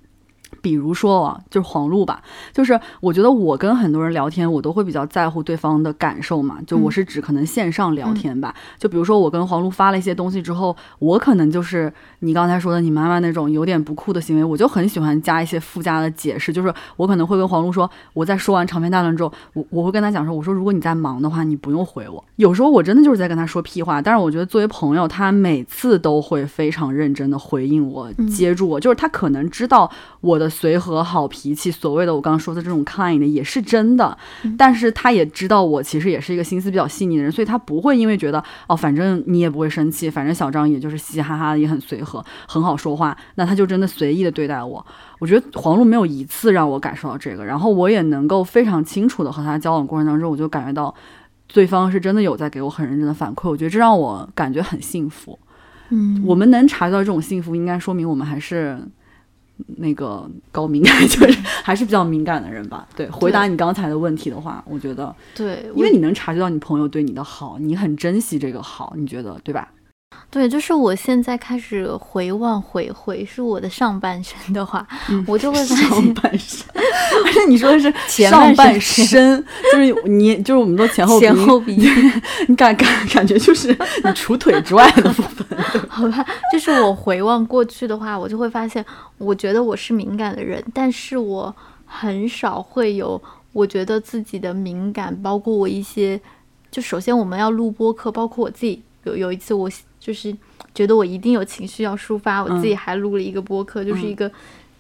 比如说啊，就是黄璐吧，就是我觉得我跟很多人聊天，我都会比较在乎对方的感受嘛。就我嗯是指可能线上聊天吧，就比如说我跟黄璐发了一些东西之后，我可能就是你刚才说的你妈妈那种有点不酷的行为，我就很喜欢加一些附加的解释，就是我可能会跟黄璐说，我在说完长篇大论之后，我我会跟他讲说，我说如果你在忙的话，你不用回我。有时候我真的就是在跟他说屁话，但是我觉得作为朋友，他每次都会非常认真的回应我，嗯接住我，就是他可能知道我的随和好脾气，所谓的我刚刚说的这种 kind 的也是真的，嗯但是他也知道我其实也是一个心思比较细腻的人，所以他不会因为觉得哦，反正你也不会生气，反正小张也就是嘻嘻哈哈的，也很随和，很好说话，那他就真的随意的对待我。我觉得黄璐没有一次让我感受到这个，然后我也能够非常清楚的和他交往过程当中，我就感觉到对方是真的有在给我很认真的反馈，我觉得这让我感觉很幸福。嗯，我们能察觉到这种幸福，应该说明我们还是那个高敏感，就是还是比较敏感的人吧。对，回答你刚才的问题的话，我觉得，对，因为你能察觉到你朋友对你的好，你很珍惜这个好，你觉得对吧？对，就是我现在开始回望回回是我的上半身的话，嗯我就会发现上现半身，而且你说的是前上半半身身，就是你，就是我们都前后前后鼻音，你感感感觉就是你除腿之外的部分。好吧，就是我回望过去的话，我就会发现，我觉得我是敏感的人，但是我很少会有我觉得自己的敏感，包括我一些，就首先我们要录播课，包括我自己有有一次我就是觉得我一定有情绪要抒发，我自己还录了一个播客，就是一个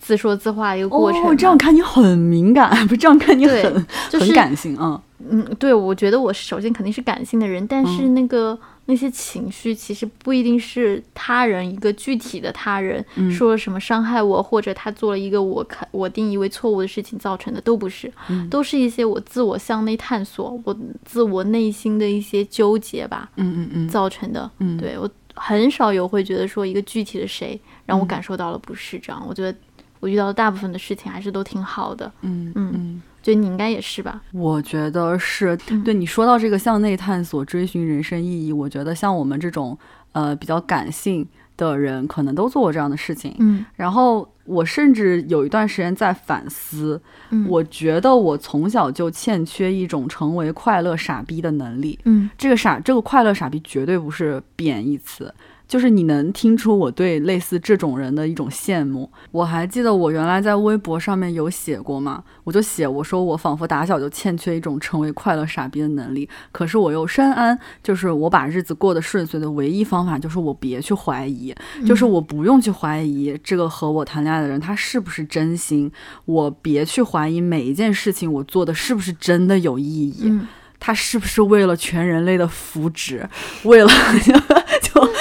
自说自话的一个过程嘛。哦，这样看你很敏感，不这样看你很就是很感性，嗯。嗯，对，我觉得我首先肯定是感性的人，但是那个、那些情绪其实不一定是他人一个具体的他人、嗯。说了什么伤害我，或者他做了一个我看我定义为错误的事情造成的，都不是，嗯。都是一些我自我向内探索，我自我内心的一些纠结吧嗯嗯嗯。造成的。嗯。对我很少有会觉得说一个具体的谁让我嗯感受到了不适，这样。我觉得我遇到的大部分的事情还是都挺好的，嗯嗯嗯。觉得你应该也是吧？我觉得是嗯对你说到这个向内探索、追寻人生意义，我觉得像我们这种呃比较感性的人，可能都做过这样的事情。嗯然后我甚至有一段时间在反思，嗯，我觉得我从小就欠缺一种成为快乐傻逼的能力。嗯这个傻，这个快乐傻逼绝对不是贬义词，就是你能听出我对类似这种人的一种羡慕。我还记得我原来在微博上面有写过嘛，我就写我说我仿佛打小就欠缺一种成为快乐傻逼的能力，可是我又深谙，就是我把日子过得顺遂的唯一方法就是我别去怀疑，就是我不用去怀疑这个和我谈恋爱的人他是不是真心，我别去怀疑每一件事情我做的是不是真的有意义。嗯他是不是为了全人类的福祉？为了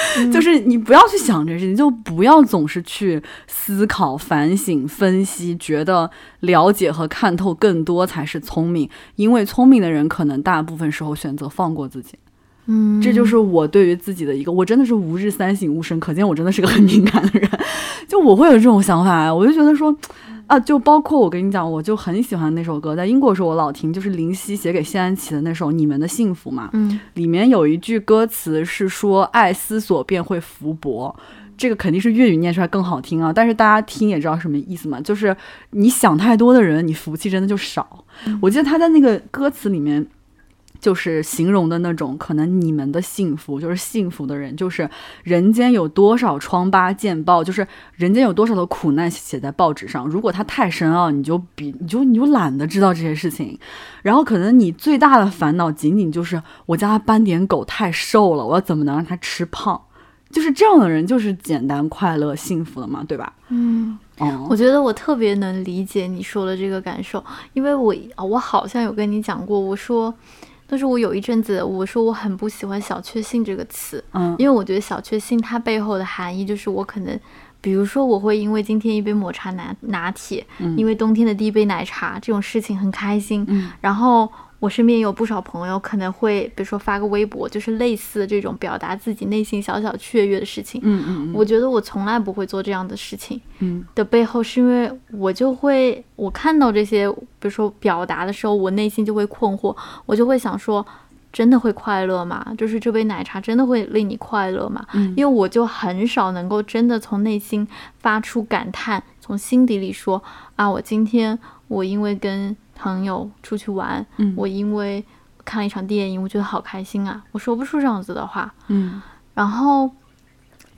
就是你不要去想这事情，就不要总是去思考、反省、分析，觉得了解和看透更多才是聪明。因为聪明的人可能大部分时候选择放过自己。嗯，这就是我对于自己的一个，我真的是吾日三省吾身，可见我真的是个很敏感的人。就我会有这种想法，我就觉得说，啊，就包括我跟你讲，我就很喜欢那首歌，在英国的时候我老听，就是林夕写给谢安琪的那首《你们的幸福》嘛，嗯里面有一句歌词是说“爱思索便会福薄”。这个肯定是粤语念出来更好听啊，但是大家听也知道什么意思嘛，就是你想太多的人，你福气真的就少。我记得他在那个歌词里面，就是形容的那种，可能你们的幸福就是幸福的人，就是人间有多少疮疤见报，就是人间有多少的苦难写在报纸上。如果它太深奥，你就比你就你就懒得知道这些事情。然后可能你最大的烦恼仅仅就是我家斑点狗太瘦了，我要怎么能让它吃胖？就是这样的人，就是简单、快乐、幸福的嘛，对吧？嗯。哦，我觉得我特别能理解你说的这个感受，因为我啊我好像有跟你讲过，我说，但是我有一阵子我说我很不喜欢“小确幸”这个词，嗯。因为我觉得小确幸它背后的含义就是我可能，比如说我会因为今天一杯抹茶拿拿铁，嗯。因为冬天的第一杯奶茶这种事情很开心，嗯。然后我身边有不少朋友可能会比如说发个微博，就是类似这种表达自己内心小小雀跃的事情，嗯嗯我觉得我从来不会做这样的事情。嗯的背后，是因为我就会，我看到这些，比如说表达的时候，我内心就会困惑，我就会想说，真的会快乐吗？就是这杯奶茶真的会令你快乐吗？嗯因为我就很少能够真的从内心发出感叹，从心底里说啊，我今天我因为跟朋友出去玩，嗯我因为看了一场电影，我觉得好开心啊，我说不出这样子的话。嗯然后，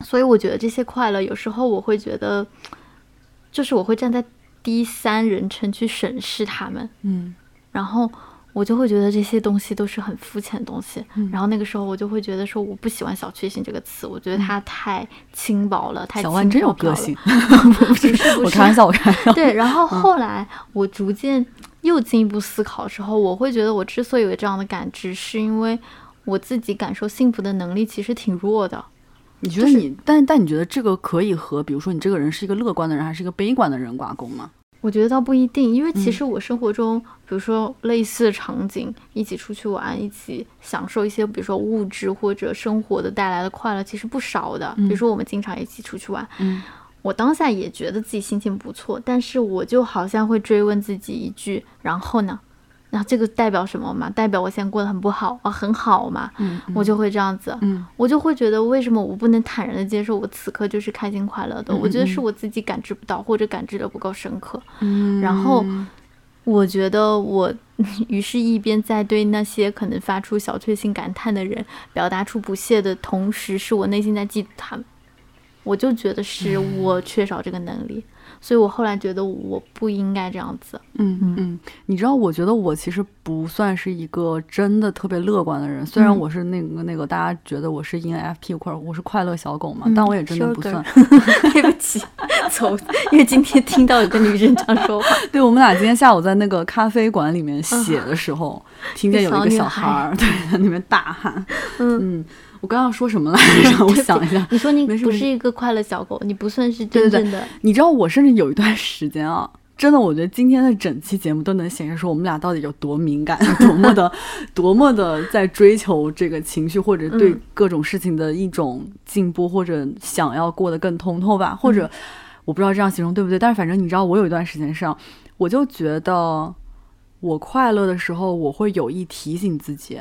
所以我觉得这些快乐，有时候我会觉得，就是我会站在第三人称去审视他们，嗯然后我就会觉得这些东西都是很肤浅的东西。嗯然后那个时候我就会觉得说，我不喜欢“小确幸”这个词，我觉得它太轻薄了，太轻小万真有飘飘了个性，不是 不是我开玩笑，我开玩笑。对，然后后来我逐渐又进一步思考之后，我会觉得我之所以有这样的感知，是因为我自己感受幸福的能力其实挺弱的。你觉得你，但但你觉得这个可以和，比如说你这个人是一个乐观的人，还是一个悲观的人挂钩吗？我觉得倒不一定，因为其嗯实我生活中，比如说类似的场景，一起出去玩，一起享受一些，比如说物质或者生活的带来的快乐，其实不少的。比如说我们经常一起出去玩，嗯我当下也觉得自己心情不错，但是我就好像会追问自己一句：然后呢？那这个代表什么嘛？代表我现在过得很不好啊，很好嘛？嗯我就会这样子，嗯我就会觉得为什么我不能坦然的接受我此刻就是开心快乐的？嗯我觉得嗯是我自己感知不到，或者感知的不够深刻。嗯然后我觉得我于是，一边在对那些可能发出小确幸感叹的人表达出不屑的同时，是我内心在嫉妒他们。我就觉得是我缺少这个能力，所以我后来觉得我不应该这样子。嗯嗯嗯，你知道，我觉得我其实不算是一个真的特别乐观的人。虽然嗯我是那个那个大家觉得我是 ENFP 或者我是快乐小狗嘛，嗯但我也真的不算。对不起，走，因为今天听到有个女生这样说话，对我们俩今天下午在那个咖啡馆里面写的时候，听见有一个小孩儿对在那边大喊。嗯。嗯，我刚刚说什么来着？我想一下。你说你不是一个快乐小狗，你不算是对对对真正的。你知道我甚至有一段时间啊，真的，我觉得今天的整期节目都能显示出我们俩到底有多敏感，多么的，多么的在追求这个情绪，或者对各种事情的一种进步，或者想要过得更通透吧。或者我不知道这样形容对不对，但是反正你知道，我有一段时间上，我就觉得我快乐的时候，我会有意提醒自己。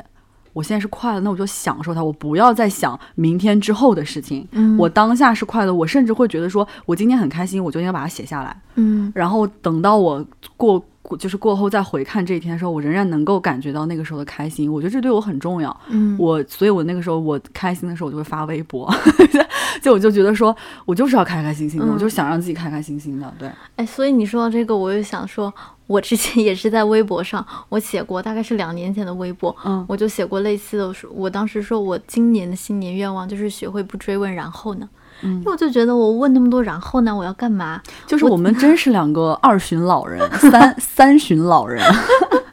我现在是快乐，那我就享受它。我不要再想明天之后的事情。嗯，我当下是快乐，我甚至会觉得说，我今天很开心，我就应该把它写下来。嗯，然后等到我过，就是过后再回看这一天的时候，我仍然能够感觉到那个时候的开心。我觉得这对我很重要。嗯，我，所以我那个时候我开心的时候，我就会发微博，就我就觉得说，我就是要开开心心的，我就想让自己开开心心的。对，哎，所以你说到这个，我又想说。我之前也是在微博上，我写过，大概是两年前的微博，嗯，我就写过类似的。我当时说我今年的新年愿望就是学会不追问然后呢，嗯，因为我就觉得我问那么多然后呢，我要干嘛？就是我们 真是两个二旬老人，三 三旬老人，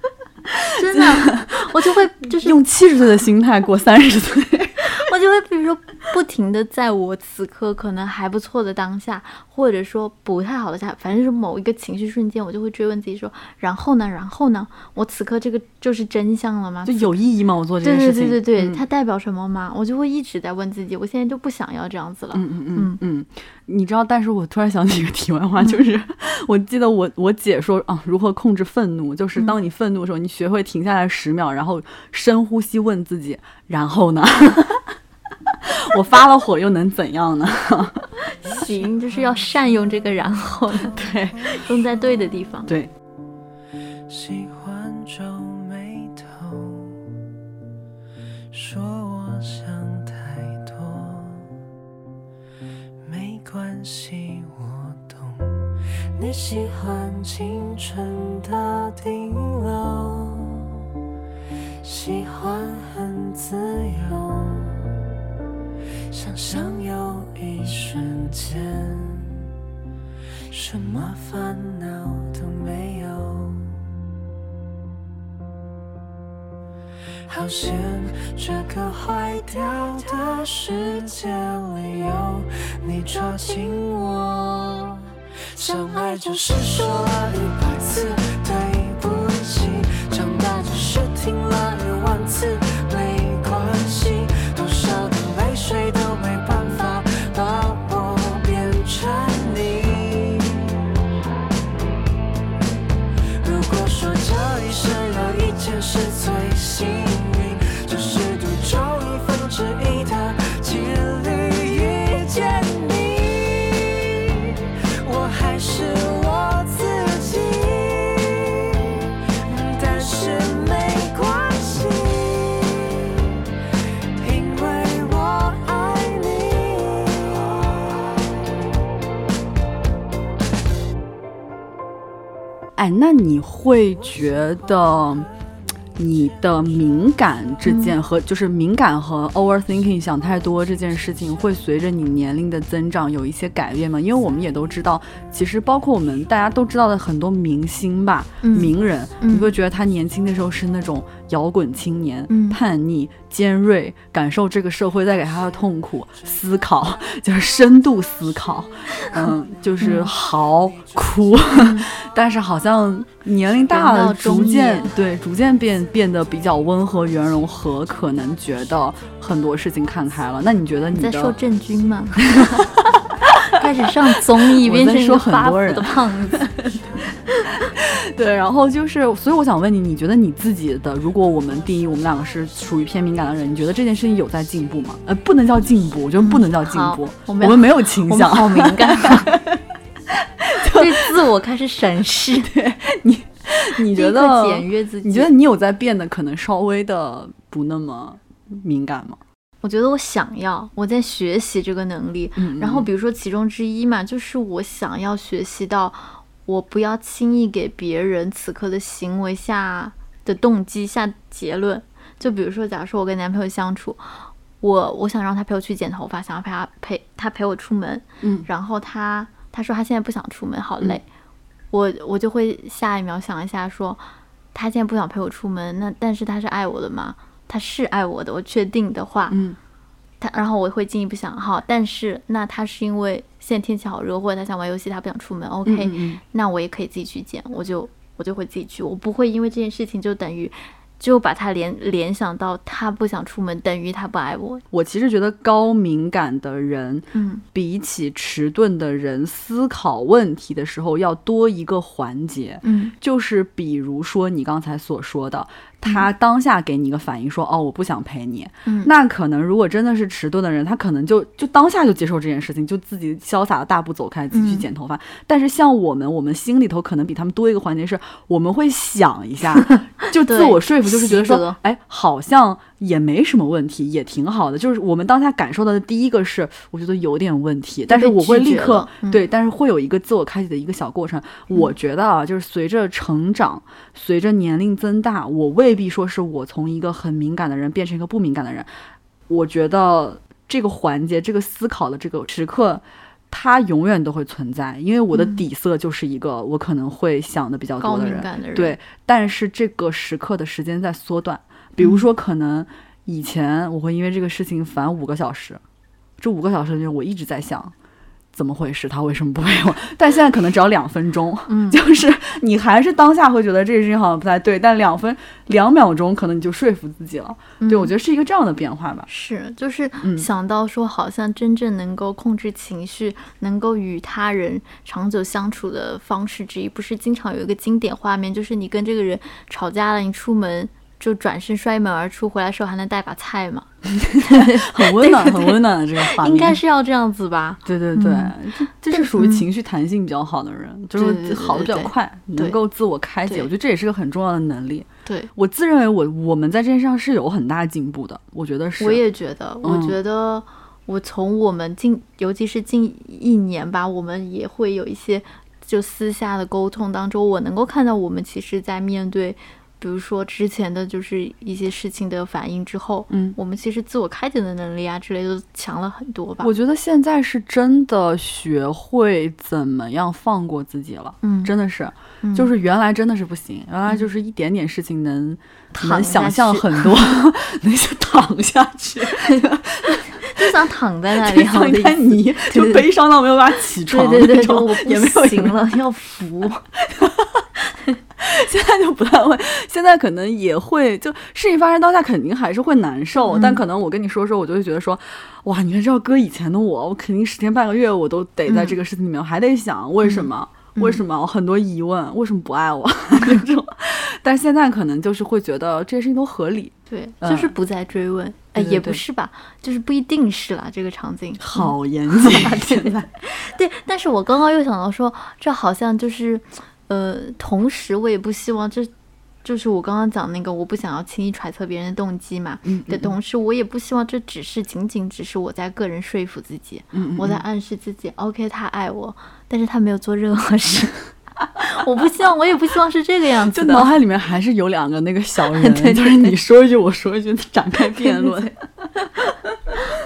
真的，我就会就是用七十岁的心态过三十岁。我就会比如说不停的在我此刻可能还不错的当下，或者说不太好的下，反正是某一个情绪瞬间，我就会追问自己说，然后呢，然后呢，我此刻这个就是真相了吗？就有意义吗？我做这件事情？对对对对对，它代表什么吗？我就会一直在问自己，我现在就不想要这样子了。嗯嗯嗯嗯，你知道，但是我突然想起一个题外话，就是我记得我我姐说啊，如何控制愤怒，就是当你愤怒的时候，你学会停下来十秒，然后深呼吸，问自己，然后呢？我发了火又能怎样呢？行，就是要善用这个然后呢，对，用在对的地方。对。喜欢皱眉头，说我想太多，没关系，我懂。你喜欢青春的顶楼，喜欢很自由。想象有一瞬间，什么烦恼都没有。好险，这个坏掉的世界里有你抓紧我。相爱就是说了一百次哎，那你会觉得你的敏感这件和就是敏感和 overthinking 想太多这件事情，会随着你年龄的增长有一些改变吗？因为我们也都知道，其实包括我们大家都知道的很多明星吧，嗯。名人，嗯你会觉得他年轻的时候是那种摇滚青年，嗯叛逆、尖锐，感受这个社会带给他的痛苦，思考就是深度思考，嗯，就是嚎哭，但是好像年龄大了，逐渐对逐渐变变得比较温和、圆融和可能觉得很多事情看开了。那你觉得你你在说郑钧吗？开始上综艺，我变成一个发福很多人的胖子。对，然后就是，所以我想问你，你觉得你自己的，如果我们定义我们两个是属于偏敏感的人，你觉得这件事情有在进步吗？呃，不能叫进步，我觉得不能叫进好步，我们我们没有倾向。好敏感啊，对自我开始审视，对你 你觉得？检阅自己。你觉得你有在变得可能稍微的不那么敏感吗？我觉得我想要，我在学习这个能力。嗯，然后嗯比如说其中之一嘛，就是我想要学习到，我不要轻易给别人此刻的行为下的动机下结论。就比如说，假如说我跟男朋友相处，我我想让他陪我去剪头发，想要陪他陪他陪我出门，嗯然后他他说他现在不想出门，好累，我我就会下一秒想一下说，他现在不想陪我出门，那但是他是爱我的吗？他是爱我的，我确定的话，嗯他，然后我会进一步想，好，但是那他是因为现在天气好热，或者他想玩游戏，他不想出门，OK，、嗯嗯。那我也可以自己去捡，我就我就会自己去，我不会因为这件事情就等于就把他联联想到他不想出门，等于他不爱我。我其实觉得高敏感的人嗯。比起迟钝的人思考问题的时候要多一个环节，嗯。就是比如说你刚才所说的，他当下给你一个反应说，哦，我不想陪你，嗯，那可能如果真的是迟钝的人，他可能就就当下就接受这件事情，就自己潇洒的大步走开，自己去嗯。剪头发。但是像我们，我们心里头可能比他们多一个环节是，我们会想一下，就自我说服，就是觉得说哎，好像也没什么问题，也挺好的。就是我们当下感受到的第一个是，我觉得有点问题，但是我会立刻对，但是会有一个自我开启的一个小过程。我觉得啊，就是随着成长，随着年龄增大，我未必说是我从一个很敏感的人变成一个不敏感的人。我觉得这个环节、这个思考的这个时刻，它永远都会存在，因为我的嗯底色就是一个我可能会想的比较高多的人，对，但是这个时刻的时间在缩短。比如说，可能以前我会因为这个事情烦五个小时，这五个小时里面我一直在想。怎么回事？他为什么不陪我？但现在可能只要两分钟，嗯就是你还是当下会觉得这个事情好像不太对，但两分两秒钟可能你就说服自己了。对，我觉得得是一个这样的变化吧。是，就是嗯想到说，好像真正能够控制情绪，能够与他人长久相处的方式之一，不是经常有一个经典画面，就是你跟这个人吵架了，你出门就转身摔门而出，回来时候还能带把菜嘛？很温暖，很温暖的这个画面。应该是要这样子吧？对对对，嗯这这是属于情绪弹性比较好的人，就是好的比较快，对能够自我开解。我觉得这也是个很重要的能力。对，我自认为我我们在这件事上是有很大进步的，我觉得是。我也觉得，我嗯觉得我从我们近，尤其是近一年吧，我们也会有一些就私下的沟通当中，我能够看到我们其实在面对，比如说之前的就是一些事情的反应之后，嗯，我们其实自我开解的能力啊之类都强了很多吧。我觉得现在是真的学会怎么样放过自己了。嗯，真的是，嗯就是原来真的是不行，原来就是一点点事情能、能躺想象很多，能想躺下去，就想躺在那里，好像的意思一滩泥，就悲伤到没有办法起床对对对，我也没有不行了，要扶。现在就不太会，现在可能也会，就事情发生当下肯定还是会难受，嗯但可能我跟你说说，我就会觉得说，哇，你看这要搁以前的我，我肯定十天半个月我都得在这个事情里面，我还得想为什么。嗯为什么？我很多疑问，为什么不爱我那种？但现在可能就是会觉得这些事情都合理，对，嗯就是不再追问。哎，也不是吧，就是不一定是啦，这个场景。嗯好严谨。现在，对，但是我刚刚又想到说，这好像就是，呃，同时我也不希望这，就是我刚刚讲那个，我不想要轻易揣测别人的动机嘛。嗯的同时，我也不希望这只是仅仅只是我在个人说服自己，嗯我在暗示自己，OK，他爱我，但是他没有做任何事。我不希望，我也不希望是这个样子的。就脑海里面还是有两个那个小人，对对就是你说一句我说一句，展开辩论。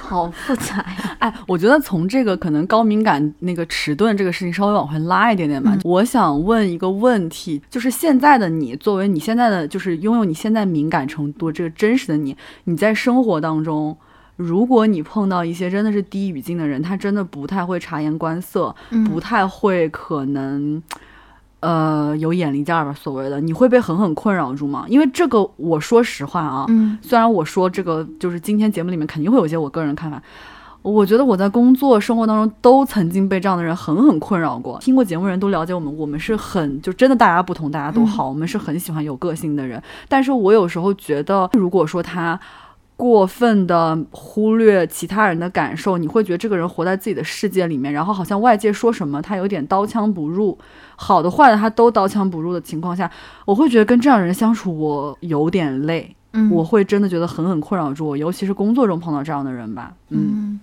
好复杂呀。哎，我觉得从这个可能高敏感那个迟钝这个事情稍微往回拉一点点吧。嗯我想问一个问题，就是现在的你，作为你现在的就是拥有你现在敏感程度这个真实的你，你在生活当中。如果你碰到一些真的是低语境的人，他真的不太会察言观色，嗯不太会可能，呃，有眼力见儿吧，所谓的，你会被狠狠困扰住吗？因为这个，我说实话啊，嗯虽然我说这个就是今天节目里面肯定会有一些我个人看法，我觉得我在工作生活当中都曾经被这样的人狠狠困扰过。听过节目人都了解我们，我们是很就真的大家不同，大家都好，我们是很喜欢有个性的人。但是我有时候觉得，如果说他。过分的忽略其他人的感受，你会觉得这个人活在自己的世界里面，然后好像外界说什么他有点刀枪不入，好的坏的他都刀枪不入的情况下，我会觉得跟这样的人相处我有点累。嗯，我会真的觉得狠狠困扰住我，尤其是工作中碰到这样的人吧。嗯嗯，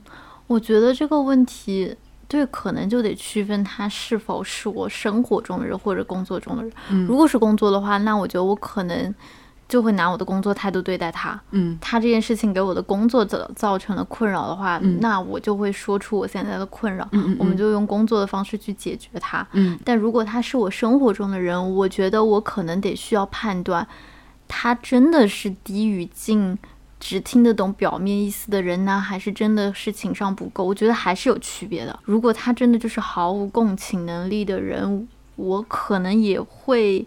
我觉得这个问题，对，可能就得区分他是否是我生活中的人或者工作中的人。嗯如果是工作的话，那我觉得我可能就会拿我的工作态度对待他。嗯他这件事情给我的工作造造成了困扰的话，嗯那我就会说出我现在的困扰，嗯嗯，我们就用工作的方式去解决它。嗯但如果他是我生活中的人，我觉得我可能得需要判断，他真的是低语境只听得懂表面意思的人呢，还是真的是情商不够？我觉得还是有区别的。如果他真的就是毫无共情能力的人，我可能也会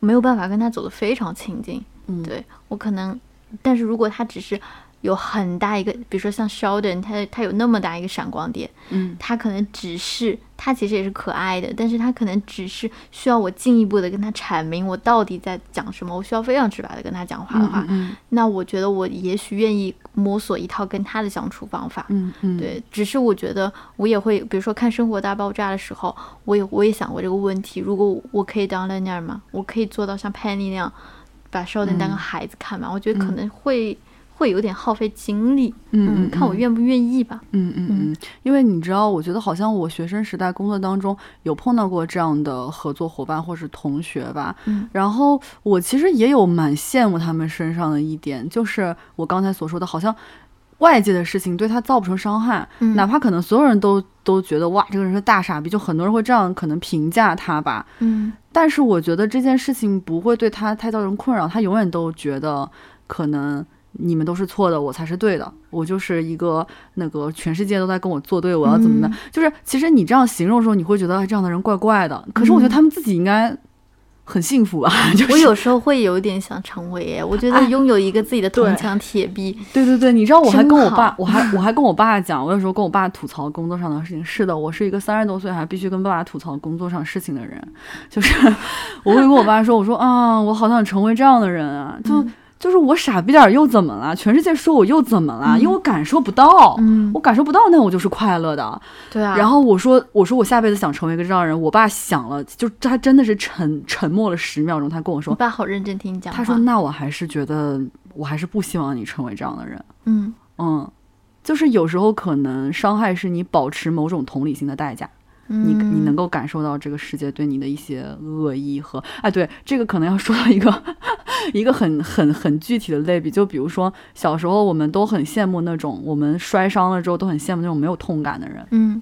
没有办法跟他走得非常亲近。嗯，对我可能，但是如果他只是有很大一个，比如说像 Sheldon，他他有那么大一个闪光点，嗯他可能只是他其实也是可爱的，但是他可能只是需要我进一步的跟他阐明我到底在讲什么，我需要非常直白的跟他讲话的话，嗯那我觉得我也许愿意摸索一套跟他的相处方法。嗯嗯，对，只是我觉得我也会，比如说看《生活大爆炸》的时候，我也我也想过这个问题：如果我可以当 Leonard 吗？我可以做到像 Penny 那样把 Sheldon 当个嗯孩子看吗？我觉得可嗯能会、会有点耗费精力。嗯嗯，看我愿不愿意吧。嗯嗯嗯，因为你知道，我觉得好像我学生时代工作当中有碰到过这样的合作伙伴或是同学吧，嗯然后我其实也有蛮羡慕他们身上的一点，就是我刚才所说的，好像外界的事情对他造不成伤害，嗯哪怕可能所有人都都觉得哇，这个人是大傻逼，就很多人会这样可能评价他吧，嗯但是我觉得这件事情不会对他太造成困扰，他永远都觉得可能你们都是错的，我才是对的，我就是一个那个全世界都在跟我作对，我要怎么的？嗯。就是其实你这样形容的时候，你会觉得哎这样的人怪怪的，可是我觉得嗯他们自己应该很幸福吧？就是我有时候会有点想成为耶，我觉得哎。拥有一个自己的铜墙铁壁，对。对对，你知道我还跟我爸，我还我还跟我爸讲，我有时候跟我爸吐槽工作上的事情。是的，我是一个三十多岁还必须跟爸爸吐槽工作上事情的人，就是 我会跟我爸说，我说啊，我好想成为这样的人啊，就、嗯就是我傻逼点儿又怎么了？全世界说我又怎么了？嗯因为我感受不到，嗯我感受不到，那我就是快乐的。对啊，然后我说，我说我下辈子想成为一个这样的人。我爸想了，就他真的是沉沉默了十秒钟，他跟我说，我爸好认真听你讲话。他说那我还是觉得，我还是不希望你成为这样的人。嗯嗯，就是有时候可能伤害是你保持某种同理心的代价，你你能够够感受到这个世界对你的一些恶意和，哎，对，这个可能要说到一个 一个很很很具体的类比，就比如说小时候我们都很羡慕那种我们摔伤了之后都很羡慕那种没有痛感的人，嗯。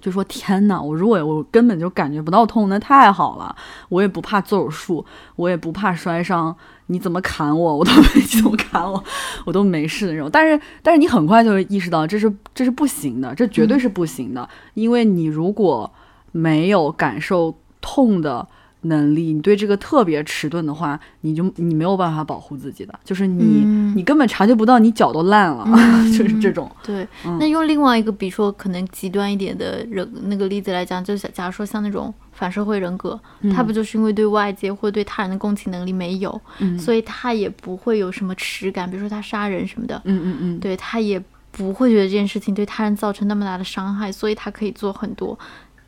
就说天哪，我如果我根本就感觉不到痛，那太好了，我也不怕做手术，我也不怕摔伤，你怎么砍我，我都没你怎么砍我，我都没事的那种。但是，但是你很快就会意识到这是这是不行的，这绝对是不行的，因为你如果没有感受痛的。能力，你对这个特别迟钝的话，你就你没有办法保护自己的，就是你、嗯。你根本察觉不到你脚都烂了，嗯。就是这种。对。嗯。那用另外一个，比如说可能极端一点的人那个例子来讲，就是假如说像那种反社会人格，他不就是因为对外界或对他人的共情能力没有，嗯。所以他也不会有什么耻感，比如说他杀人什么的，嗯嗯嗯，对他也不会觉得这件事情对他人造成那么大的伤害，所以他可以做很多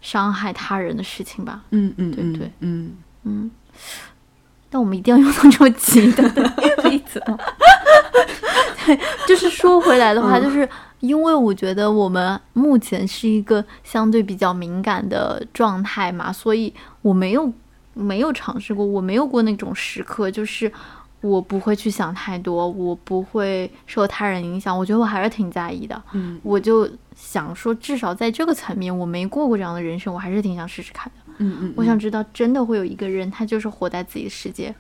伤害他人的事情吧。嗯嗯嗯对对嗯。嗯，但我们一定要用到这么极端的例子吗？对，就是说回来的话，嗯就是因为我觉得我们目前是一个相对比较敏感的状态嘛，所以我没有没有尝试过，我没有过那种时刻，就是我不会去想太多，我不会受他人影响，我觉得我还是挺在意的。嗯我就想说，至少在这个层面，我没过过这样的人生，我还是挺想试试看的。嗯嗯，我想知道，真的会有一个人，他就是活在自己的世界，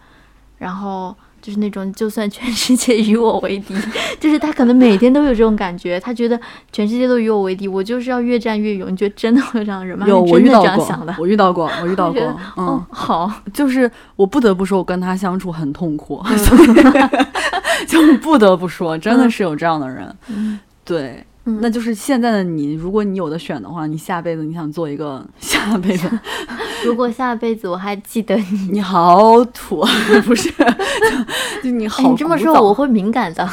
然后就是那种就算全世界与我为敌，就是他可能每天都有这种感觉，他觉得全世界都与我为敌，我就是要越战越勇。你觉得真的会有这样的人吗？有我遇到过。我遇到过，我遇到过，哦嗯，，好，就是我不得不说，我跟他相处很痛苦，嗯 就不得不说，真的是有这样的人，嗯对。嗯那就是现在的你，如果你有的选的话，你下辈子你想做一个 下辈子，如果下辈子我还记得你，你好土，不是？就就你好、哎，你这么说我，会敏感的，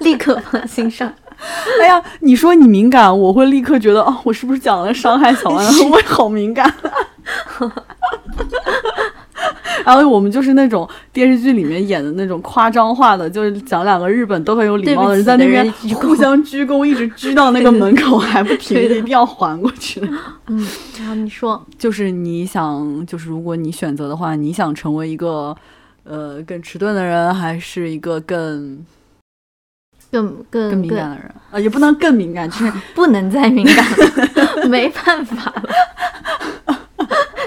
立刻放在心上。哎呀，你说你敏感，我会立刻觉得哦，我是不是讲了伤害小安？我也好敏感。然后我们就是那种电视剧里面演的那种夸张化的，就是讲两个日本都很有礼貌的人在那边互相鞠躬，一直鞠到那个门口还不停，的一定要还过去。嗯，然后你说，就是你想，就是如果你选择的话，你想成为一个呃更迟钝的人，还是一个更更更更敏感的人啊、呃也不能更敏感，就是不能再敏感了，没办法了。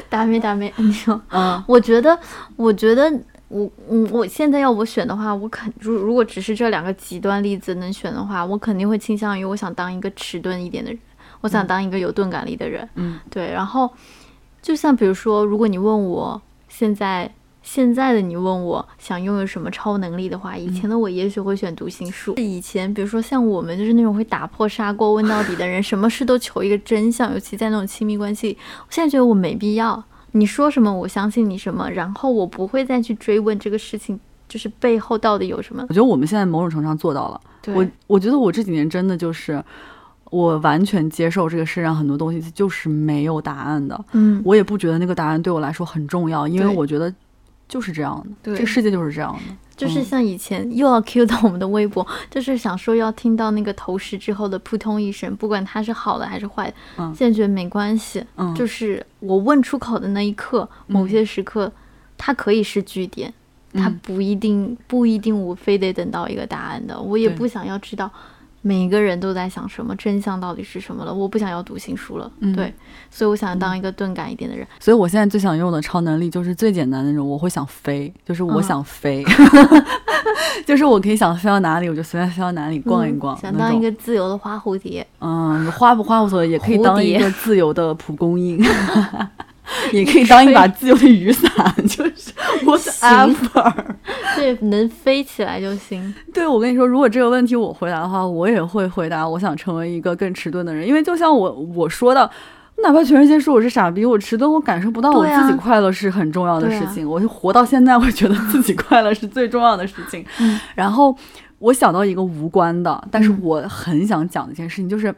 达咩达咩，你说，嗯 我觉得，我觉得我嗯，我现在要我选的话，我肯如如果只是这两个极端例子能选的话，我肯定会倾向于我想当一个迟钝一点的人，我想当一个有钝感力的人。嗯，对。然后，就像比如说，如果你问我现在现在的你问我想拥有什么超能力的话，以前的我也许会选读心术。以前比如说像我们就是那种会打破砂锅问到底的人，什么事都求一个真相，尤其在那种亲密关系，我现在觉得我没必要。你说什么，我相信你什么，然后我不会再去追问这个事情，就是背后到底有什么。我觉得我们现在某种程度上做到了。我我觉得我这几年真的就是，我完全接受这个世上很多东西就是没有答案的。嗯，我也不觉得那个答案对我来说很重要，因为我觉得就是这样的，对这个世界就是这样的。就是嗯。像以前又要 Q 到我们的微博，就是想说要听到那个投食之后的扑通一声，不管它是好的还是坏的，嗯现在觉得没关系。嗯，就是我问出口的那一刻，某嗯。些时刻，它可以是句点，它嗯不一定不一定我非得等到一个答案的，我也不想要知道每个人都在想什么，真相到底是什么了，我不想要读心术了，嗯。对，所以我想当一个钝感一点的人，所以我现在最想用的超能力就是最简单的那种，我会想飞，就是我嗯。想飞，就是我可以想飞到哪里，我就随便飞到哪里逛一嗯逛。想当一个自由的花蝴蝶，嗯，花不花无所谓，也可以当一个自由的蒲公英，也可以当一把自由的雨伞，就是 whatever。对，能飞起来就行。对，我跟你说，如果这个问题我回答的话，我也会回答，我想成为一个更迟钝的人，因为就像我我说的。哪怕全世界说我是傻逼，我迟钝，我感受不到我自己快乐是很重要的事情。我就活到现在，我觉得自己快乐是最重要的事情。嗯然后我想到一个无关的，但是嗯我很想讲的一件事情，就是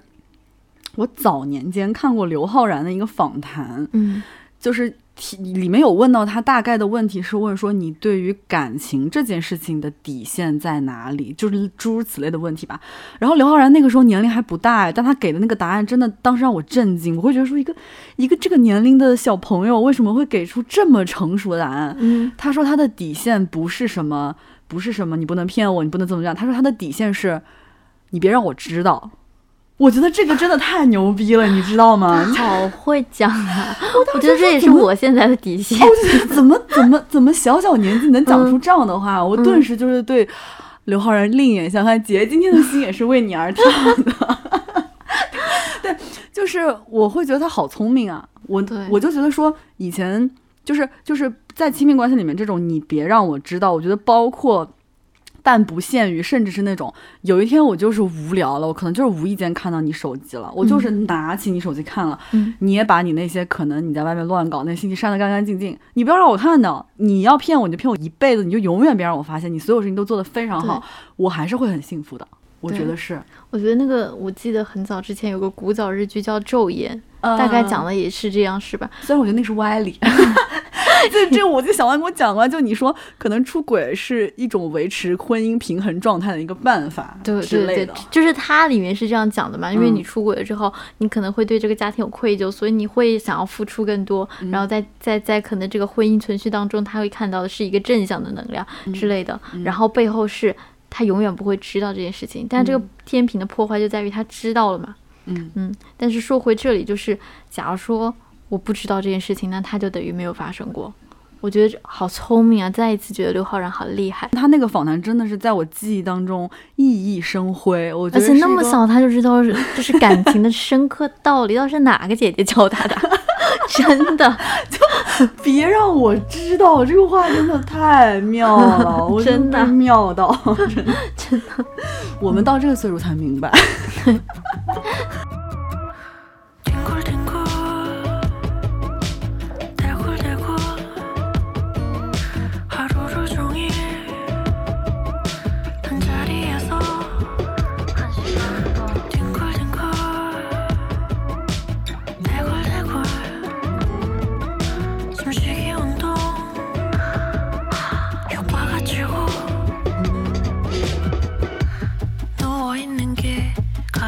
我早年间看过刘昊然的一个访谈，嗯就是题里面有问到他大概的问题是问说你对于感情这件事情的底线在哪里，就是诸如此类的问题吧。然后刘昊然那个时候年龄还不大，但他给的那个答案真的当时让我震惊，我会觉得说一个一个这个年龄的小朋友为什么会给出这么成熟的答案？嗯他说他的底线不是什么，不是什么，你不能骗我，你不能怎么样。他说他的底线是，你别让我知道。我觉得这个真的太牛逼了，你知道吗？你好会讲啊！我觉得这也是我现在的底线。怎么怎么怎么小小年纪能讲出这样的话，我顿时就是对刘昊然另眼相看。姐今天的心也是为你而跳的。对，就是我会觉得他好聪明啊！我对我就觉得说以前就是就是在亲密关系里面这种你别让我知道，我觉得包括。但不限于，甚至是那种有一天我就是无聊了，我可能就是无意间看到你手机了，我就是拿起你手机看了，嗯你也把你那些可能你在外面乱搞那信息删得干干净净，你不要让我看到，你要骗我你就骗我一辈子，你就永远别让我发现，你所有事情都做得非常好，我还是会很幸福的，我觉得是，我觉得那个，我记得很早之前有个古早日剧叫《昼颜》，大概讲，的也是这样，是吧？虽然我觉得那是歪理。这 这，我就小王跟我讲过，就你说可能出轨是一种维持婚姻平衡状态的一个办法，对之类的，，就是它里面是这样讲的嘛，因为嗯。你出轨了之后，你可能会对这个家庭有愧疚，所以你会想要付出更多，嗯。然后在在在可能这个婚姻存续当中，他会看到的是一个正向的能量嗯之类的，然后背后是他永远不会知道这件事情，但这个天平的破坏就在于他知道了嘛，嗯。嗯，但是说回这里，就是假如说我不知道这件事情，那他就等于没有发生过。我觉得好聪明啊！再一次觉得刘昊然好厉害，他那个访谈真的是在我记忆当中熠熠生辉，我觉得而且那么小他就知道是 就是感情的深刻道理，到底是哪个姐姐教他的？真的，就别让我知道，这个话真的太妙了，我真的被妙到，真的真的，我们到这个岁数才明白。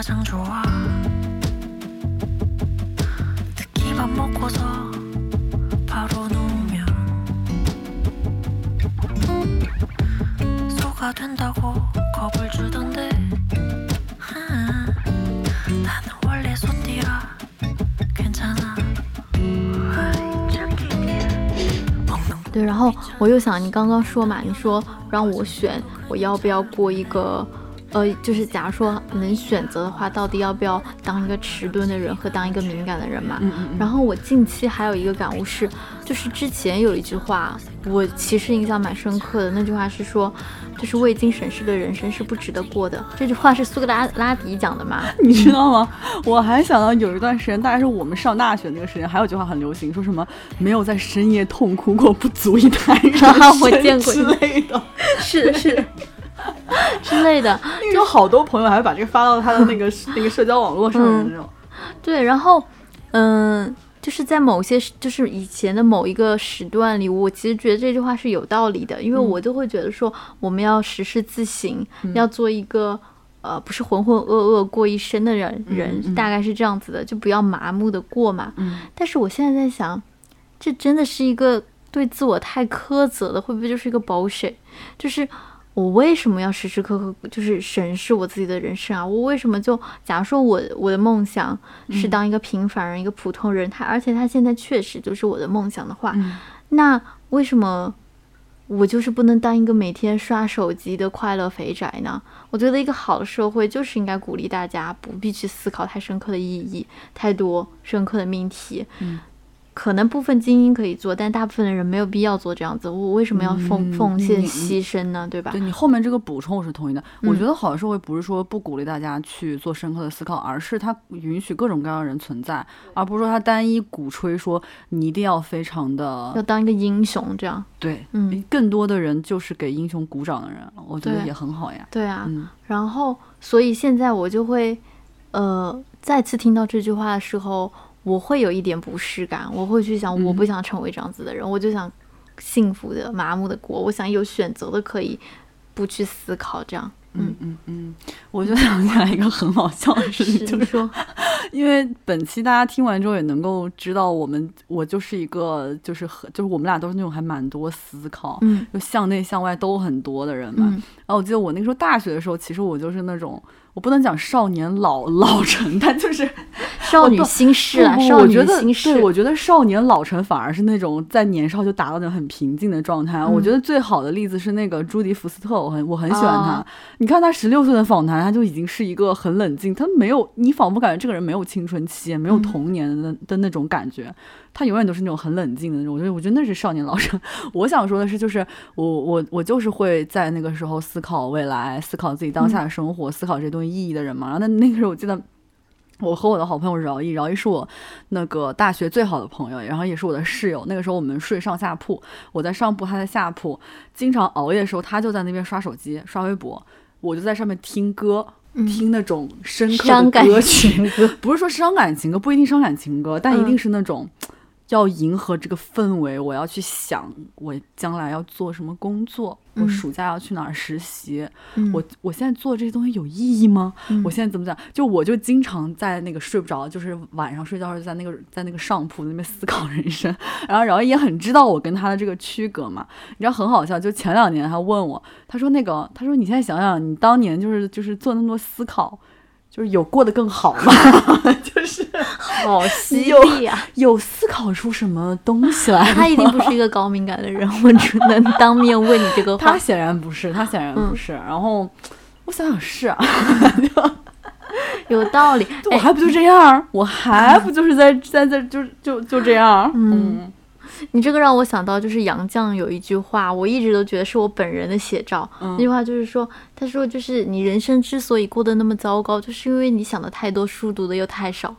가장 좋아 특히 밥 먹고서 바로 누우면 소가 된다고 겁을 주던데 하, 나는 원래 소띠라 괜찮아 아이, 저기. 먹는 对，然后我又想，你刚刚说嘛，你说让我选，我要不要过一个， 呃，就是假如说能选择的话，到底要不要当一个迟钝的人和当一个敏感的人嘛？嗯嗯然后我近期还有一个感悟是，就是之前有一句话，我其实印象蛮深刻的。那句话是说，就是未经审视的人生是不值得过的。这句话是苏格拉拉底讲的嘛？你知道吗？我还想到有一段时间，大概是我们上大学那个时间，还有句话很流行，说什么没有在深夜痛哭过，不足以谈人生我见过之类的。是的，是的 之类的。那种好多朋友还会把这个发到他的那个 那个社交网络上面那种。对，然后，嗯，就是在某些就是以前的某一个时段里，我其实觉得这句话是有道理的，因为嗯我就会觉得说，我们要时时自省，要做一个。呃，不是浑浑噩噩过一生的人，人、嗯大概是这样子的，就不要麻木的过嘛。嗯但是我现在在想，这真的是一个对自我太苛责的，会不会就是一个 bullshit？就是我为什么要时时刻刻就是审视我自己的人生啊？我为什么就假如说我我的梦想是当一个平凡人，一个普通人，他而且他现在确实就是我的梦想的话，嗯那为什么我就是不能当一个每天刷手机的快乐肥宅呢？我觉得一个好的社会就是应该鼓励大家不必去思考太深刻的意义、太多深刻的命题。嗯可能部分精英可以做，但大部分的人没有必要做这样子。我为什么要奉、嗯奉献牺牲呢？对吧对？你后面这个补充我是同意的。我嗯觉得好的社会不是说不鼓励大家去做深刻的思考，而是它允许各种各样的人存在，而不是说它单一鼓吹说你一定要非常的要当一个英雄，这样。对，嗯，更多的人就是给英雄鼓掌的人，我觉得也很好呀。对啊。嗯然后，所以现在我就会，呃，再次听到这句话的时候，我会有一点不适感，我会去想，我不嗯想成为这样子的人，我就想幸福的、麻木的过，我想有选择的，可以不去思考，这样。嗯嗯嗯，我就想起来一个很好笑的事情，就是说，因为本期大家听完之后也能够知道，我们我就是一个就是很就是我们俩都是那种还蛮多思考，嗯就向内向外都很多的人嘛。嗯然后我记得我那个时候大学的时候，其实我就是那种我不能讲少年老 老成，但就是少女心事少女心事。对，我觉得少年老成反而是那种在年少就达到那种很平静的状态。嗯我觉得最好的例子是那个朱迪福斯特，我很我很喜欢他。哦你看他十六岁的访谈，他就已经是一个很冷静，他没有你仿佛感觉这个人没有青春期，也没有嗯童年的、的那种感觉。他永远都是那种很冷静的那种，我觉得我觉得那是少年老成。我想说的是，就是我我我就是会在那个时候思考未来，思考自己当下的生活，思考这些东西意义的人嘛。然后那那个时候我记得。我和我的好朋友饶毅，饶毅是我那个大学最好的朋友，然后也是我的室友。那个时候我们睡上下铺，我在上铺，他在下铺。经常熬夜的时候，他就在那边刷手机、刷微博，我就在上面听歌，嗯听那种深刻伤感的歌曲。不是说伤感情歌，不一定伤感情歌，但一定嗯是那种要迎合这个氛围。我要去想我将来要做什么工作，我嗯暑假要去哪儿实习，嗯我我现在做这些东西有意义吗？嗯我现在怎么讲？就我就经常在那个睡不着，就是晚上睡觉时候在那个在那个上铺那边思考人生，然后然后也很知道我跟他的这个区隔嘛。你知道很好笑，就前两年他问我，他说那个他说你现在想想，你当年就是就是做那么多思考。就是有过得更好吗？就是好犀利啊！有思考出什么东西来？他一定不是一个高敏感的人，我只能当面问你这个话。他显然不是，他显然嗯不是。然后我想想是啊，有道理。哎我还不就这样？我还不就是在在在就就就这样？嗯你这个让我想到，就是杨绛有一句话，我一直都觉得是我本人的写照。嗯那句话就是说，他说就是你人生之所以过得那么糟糕，就是因为你想的太多，书读的又太少。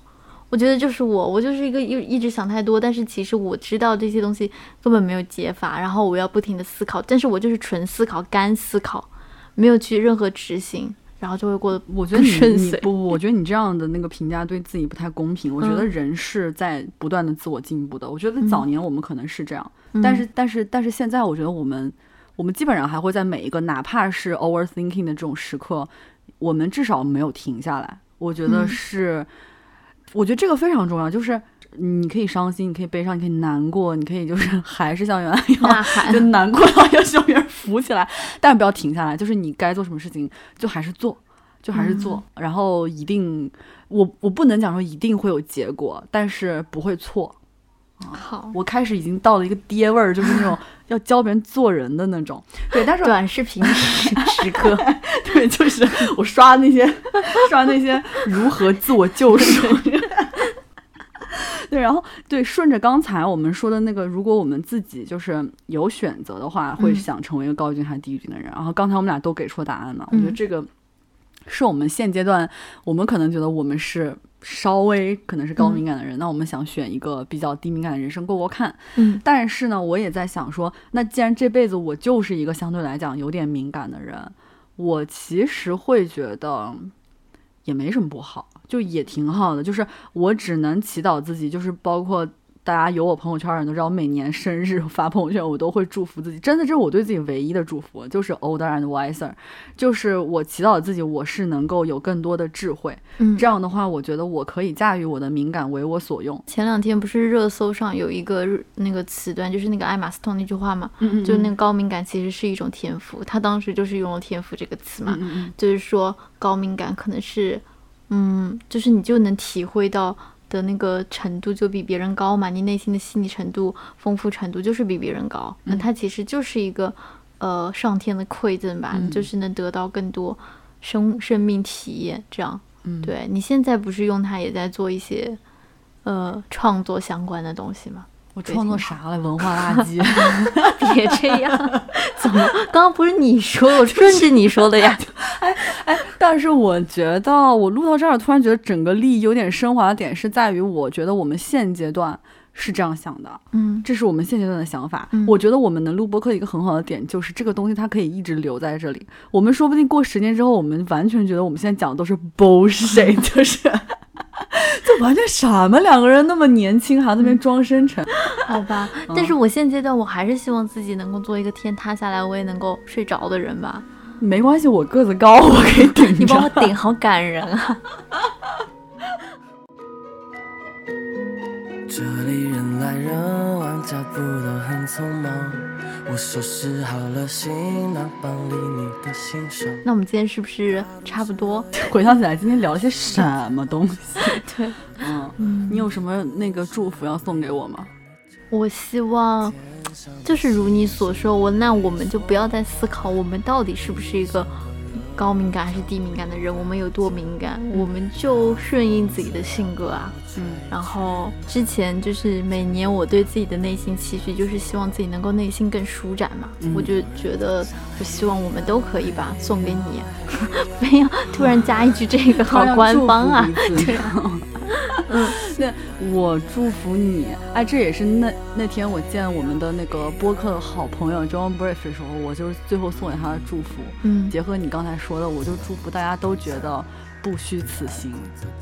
我觉得就是我，我就是一个一一直想太多，但是其实我知道这些东西根本没有解法，然后我要不停的思考，但是我就是纯思考、干思考，没有去任何执行，然后就会过得我觉得你。你不不，我觉得你这样的那个评价对自己不太公平。我觉得嗯人是在不断的自我进步的。我觉得早年我们可能是这样，嗯但是但是但是现在我觉得我们我们基本上还会在每一个哪怕是 overthinking 的这种时刻，我们至少没有停下来。我觉得嗯是，我觉得这个非常重要，就是你可以伤心，你可以悲伤，你可以难过，你可以就是 还是像原来一样。就，难过到要向别人扶起来，但是不要停下来，就是你该做什么事情就还是做，就还是做，然后一定，我我不能讲说一定会有结果，但是不会错，好，我开始已经到了一个爹味儿，就是那种 要教别人做人的那种。对，但是短视频时 时刻，对，就是我刷那些刷那些如何自我救赎。对，然后对，顺着刚才我们说的那个，如果我们自己就是有选择的话，会嗯想成为一个高军还是低军的人。然后刚才我们俩都给出答案嘛，我觉得嗯这个是我们现阶段，我们可能觉得我们是稍微可能是高嗯敏感的人，那我们想选一个比较低敏感的人生过过看。嗯但是呢，我也在想说，那既然这辈子我就是一个相对来讲有点敏感的人，我其实会觉得也没什么不好，就也挺好的。就是我只能祈祷自己，就是包括大家有我朋友圈的人都知道，我每年生日发朋友圈，我都会祝福自己。真的，这是我对自己唯一的祝福，就是 older and wiser，就是我祈祷自己，我是能够有更多的智慧。嗯，这样的话，我觉得我可以驾驭我的敏感，为我所用。前两天不是热搜上有一个那个词段，就是那个艾玛斯通那句话嘛，嗯就那个高敏感其实是一种天赋，他当时就是用了“天赋”这个词嘛，嗯嗯就是说高敏感可能是，嗯，就是你就能体会到的那个程度就比别人高嘛，你内心的细腻程度、丰富程度就是比别人高，那嗯它其实就是一个呃上天的馈赠吧，就是能得到更多生生命体验，这样。嗯，对你现在不是用它也在做一些呃创作相关的东西吗？我创作啥了？文化垃圾。别这样，怎么？刚刚不是你说，我顺着你说的呀。哎哎但是我觉得我录到这儿，突然觉得整个利益有点升华的点是在于，我觉得我们现阶段是这样想的，嗯这是我们现阶段的想法。嗯我觉得我们能录播客一个很好的点就是这个东西它可以一直留在这里。我们说不定过十年之后，我们完全觉得我们现在讲的都是 bullshit，就是。就完全什么两个人那么年轻还在那边装深沉，好吧，但是我现阶段我还是希望自己能够做一个天塌下来我也能够睡着的人吧。没关系，我个子高，我可以顶你帮我。顶，好感人啊！这里人来人往，脚步都很匆忙。我收拾好了行囊，绑离你的心上。那我们今天是不是差不多？回想起来，今天聊了些什么东西？对，嗯，你有什么那个祝福要送给我吗？我希望就是如你所说，我那我们就不要再思考我们到底是不是一个高敏感还是低敏感的人，我们有多敏感，我们就顺应自己的性格啊。嗯然后之前就是每年我对自己的内心期许，就是希望自己能够内心更舒展嘛。嗯我就觉得，我希望我们都可以吧，送给你。没有，突然加一句这个，好官方啊！对啊。嗯，那我祝福你。哎，这也是那那天我见我们的那个播客的好朋友 John Brief 的时候，我就是最后送给他的祝福。嗯结合你刚才说的，我就祝福大家都觉得不虚此行。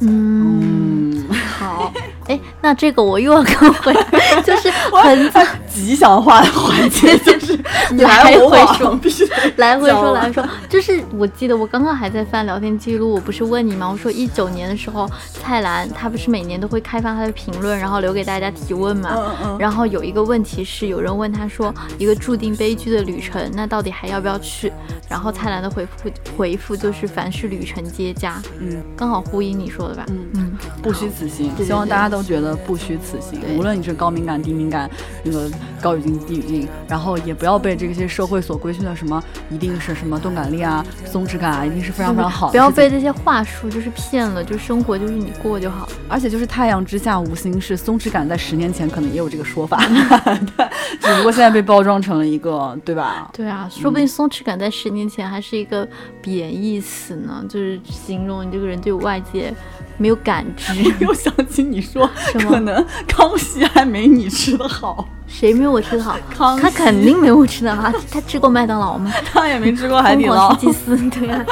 嗯，嗯，好。哎，那这个我又要跟回，就是很吉祥话的环节 就是你来回说往，必须来回说来回说，就是我记得我刚刚还在翻聊天记录，我不是问你吗？我说一九年的时候，蔡澜他不是每年都会开放他的评论，然后留给大家提问嘛。嗯嗯然后有一个问题是，有人问他说，一个注定悲剧的旅程，那到底还要不要去？然后蔡澜的回复回复就是凡是旅程皆佳，嗯刚好呼应你说的吧？嗯嗯，不虚此行。对对希望大家都觉得不虚此行，无论你是高敏感、低敏感，那个高语境、低语境，然后也不要被这些社会所规训的什么一定是什么钝感力啊、松弛感啊，一定是非常非常好的不要被这些话术就是骗了，就生活就是你过就好。而且就是太阳之下无心事，松弛感在十年前可能也有这个说法，对，只不过现在被包装成了一个，对吧？对啊，说不定松弛感在十年前还是一个贬义词呢，就是形容你这个人对外界没有感知。又想起你说，什么可能康熙还没你吃的好，谁没有我吃的好？他肯定没有我吃的好，他他吃过麦当劳吗？他也没吃过海底捞 对啊。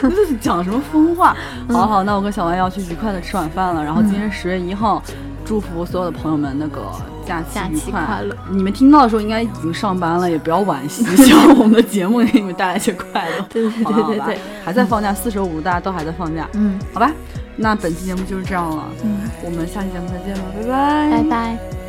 这是讲什么疯话？好好，那我跟小万要去愉快的吃晚饭了。然后今天十月一号，祝福所有的朋友们那个假期快。乐你们听到的时候应该已经上班了，也不要惋惜，希望我们的节目给你们带来一些快乐。对对对对对，还在放假，四舍五入大家都还在放假，嗯好吧？那本期节目就是这样了，嗯，我们下期节目再见吧，拜拜，拜拜。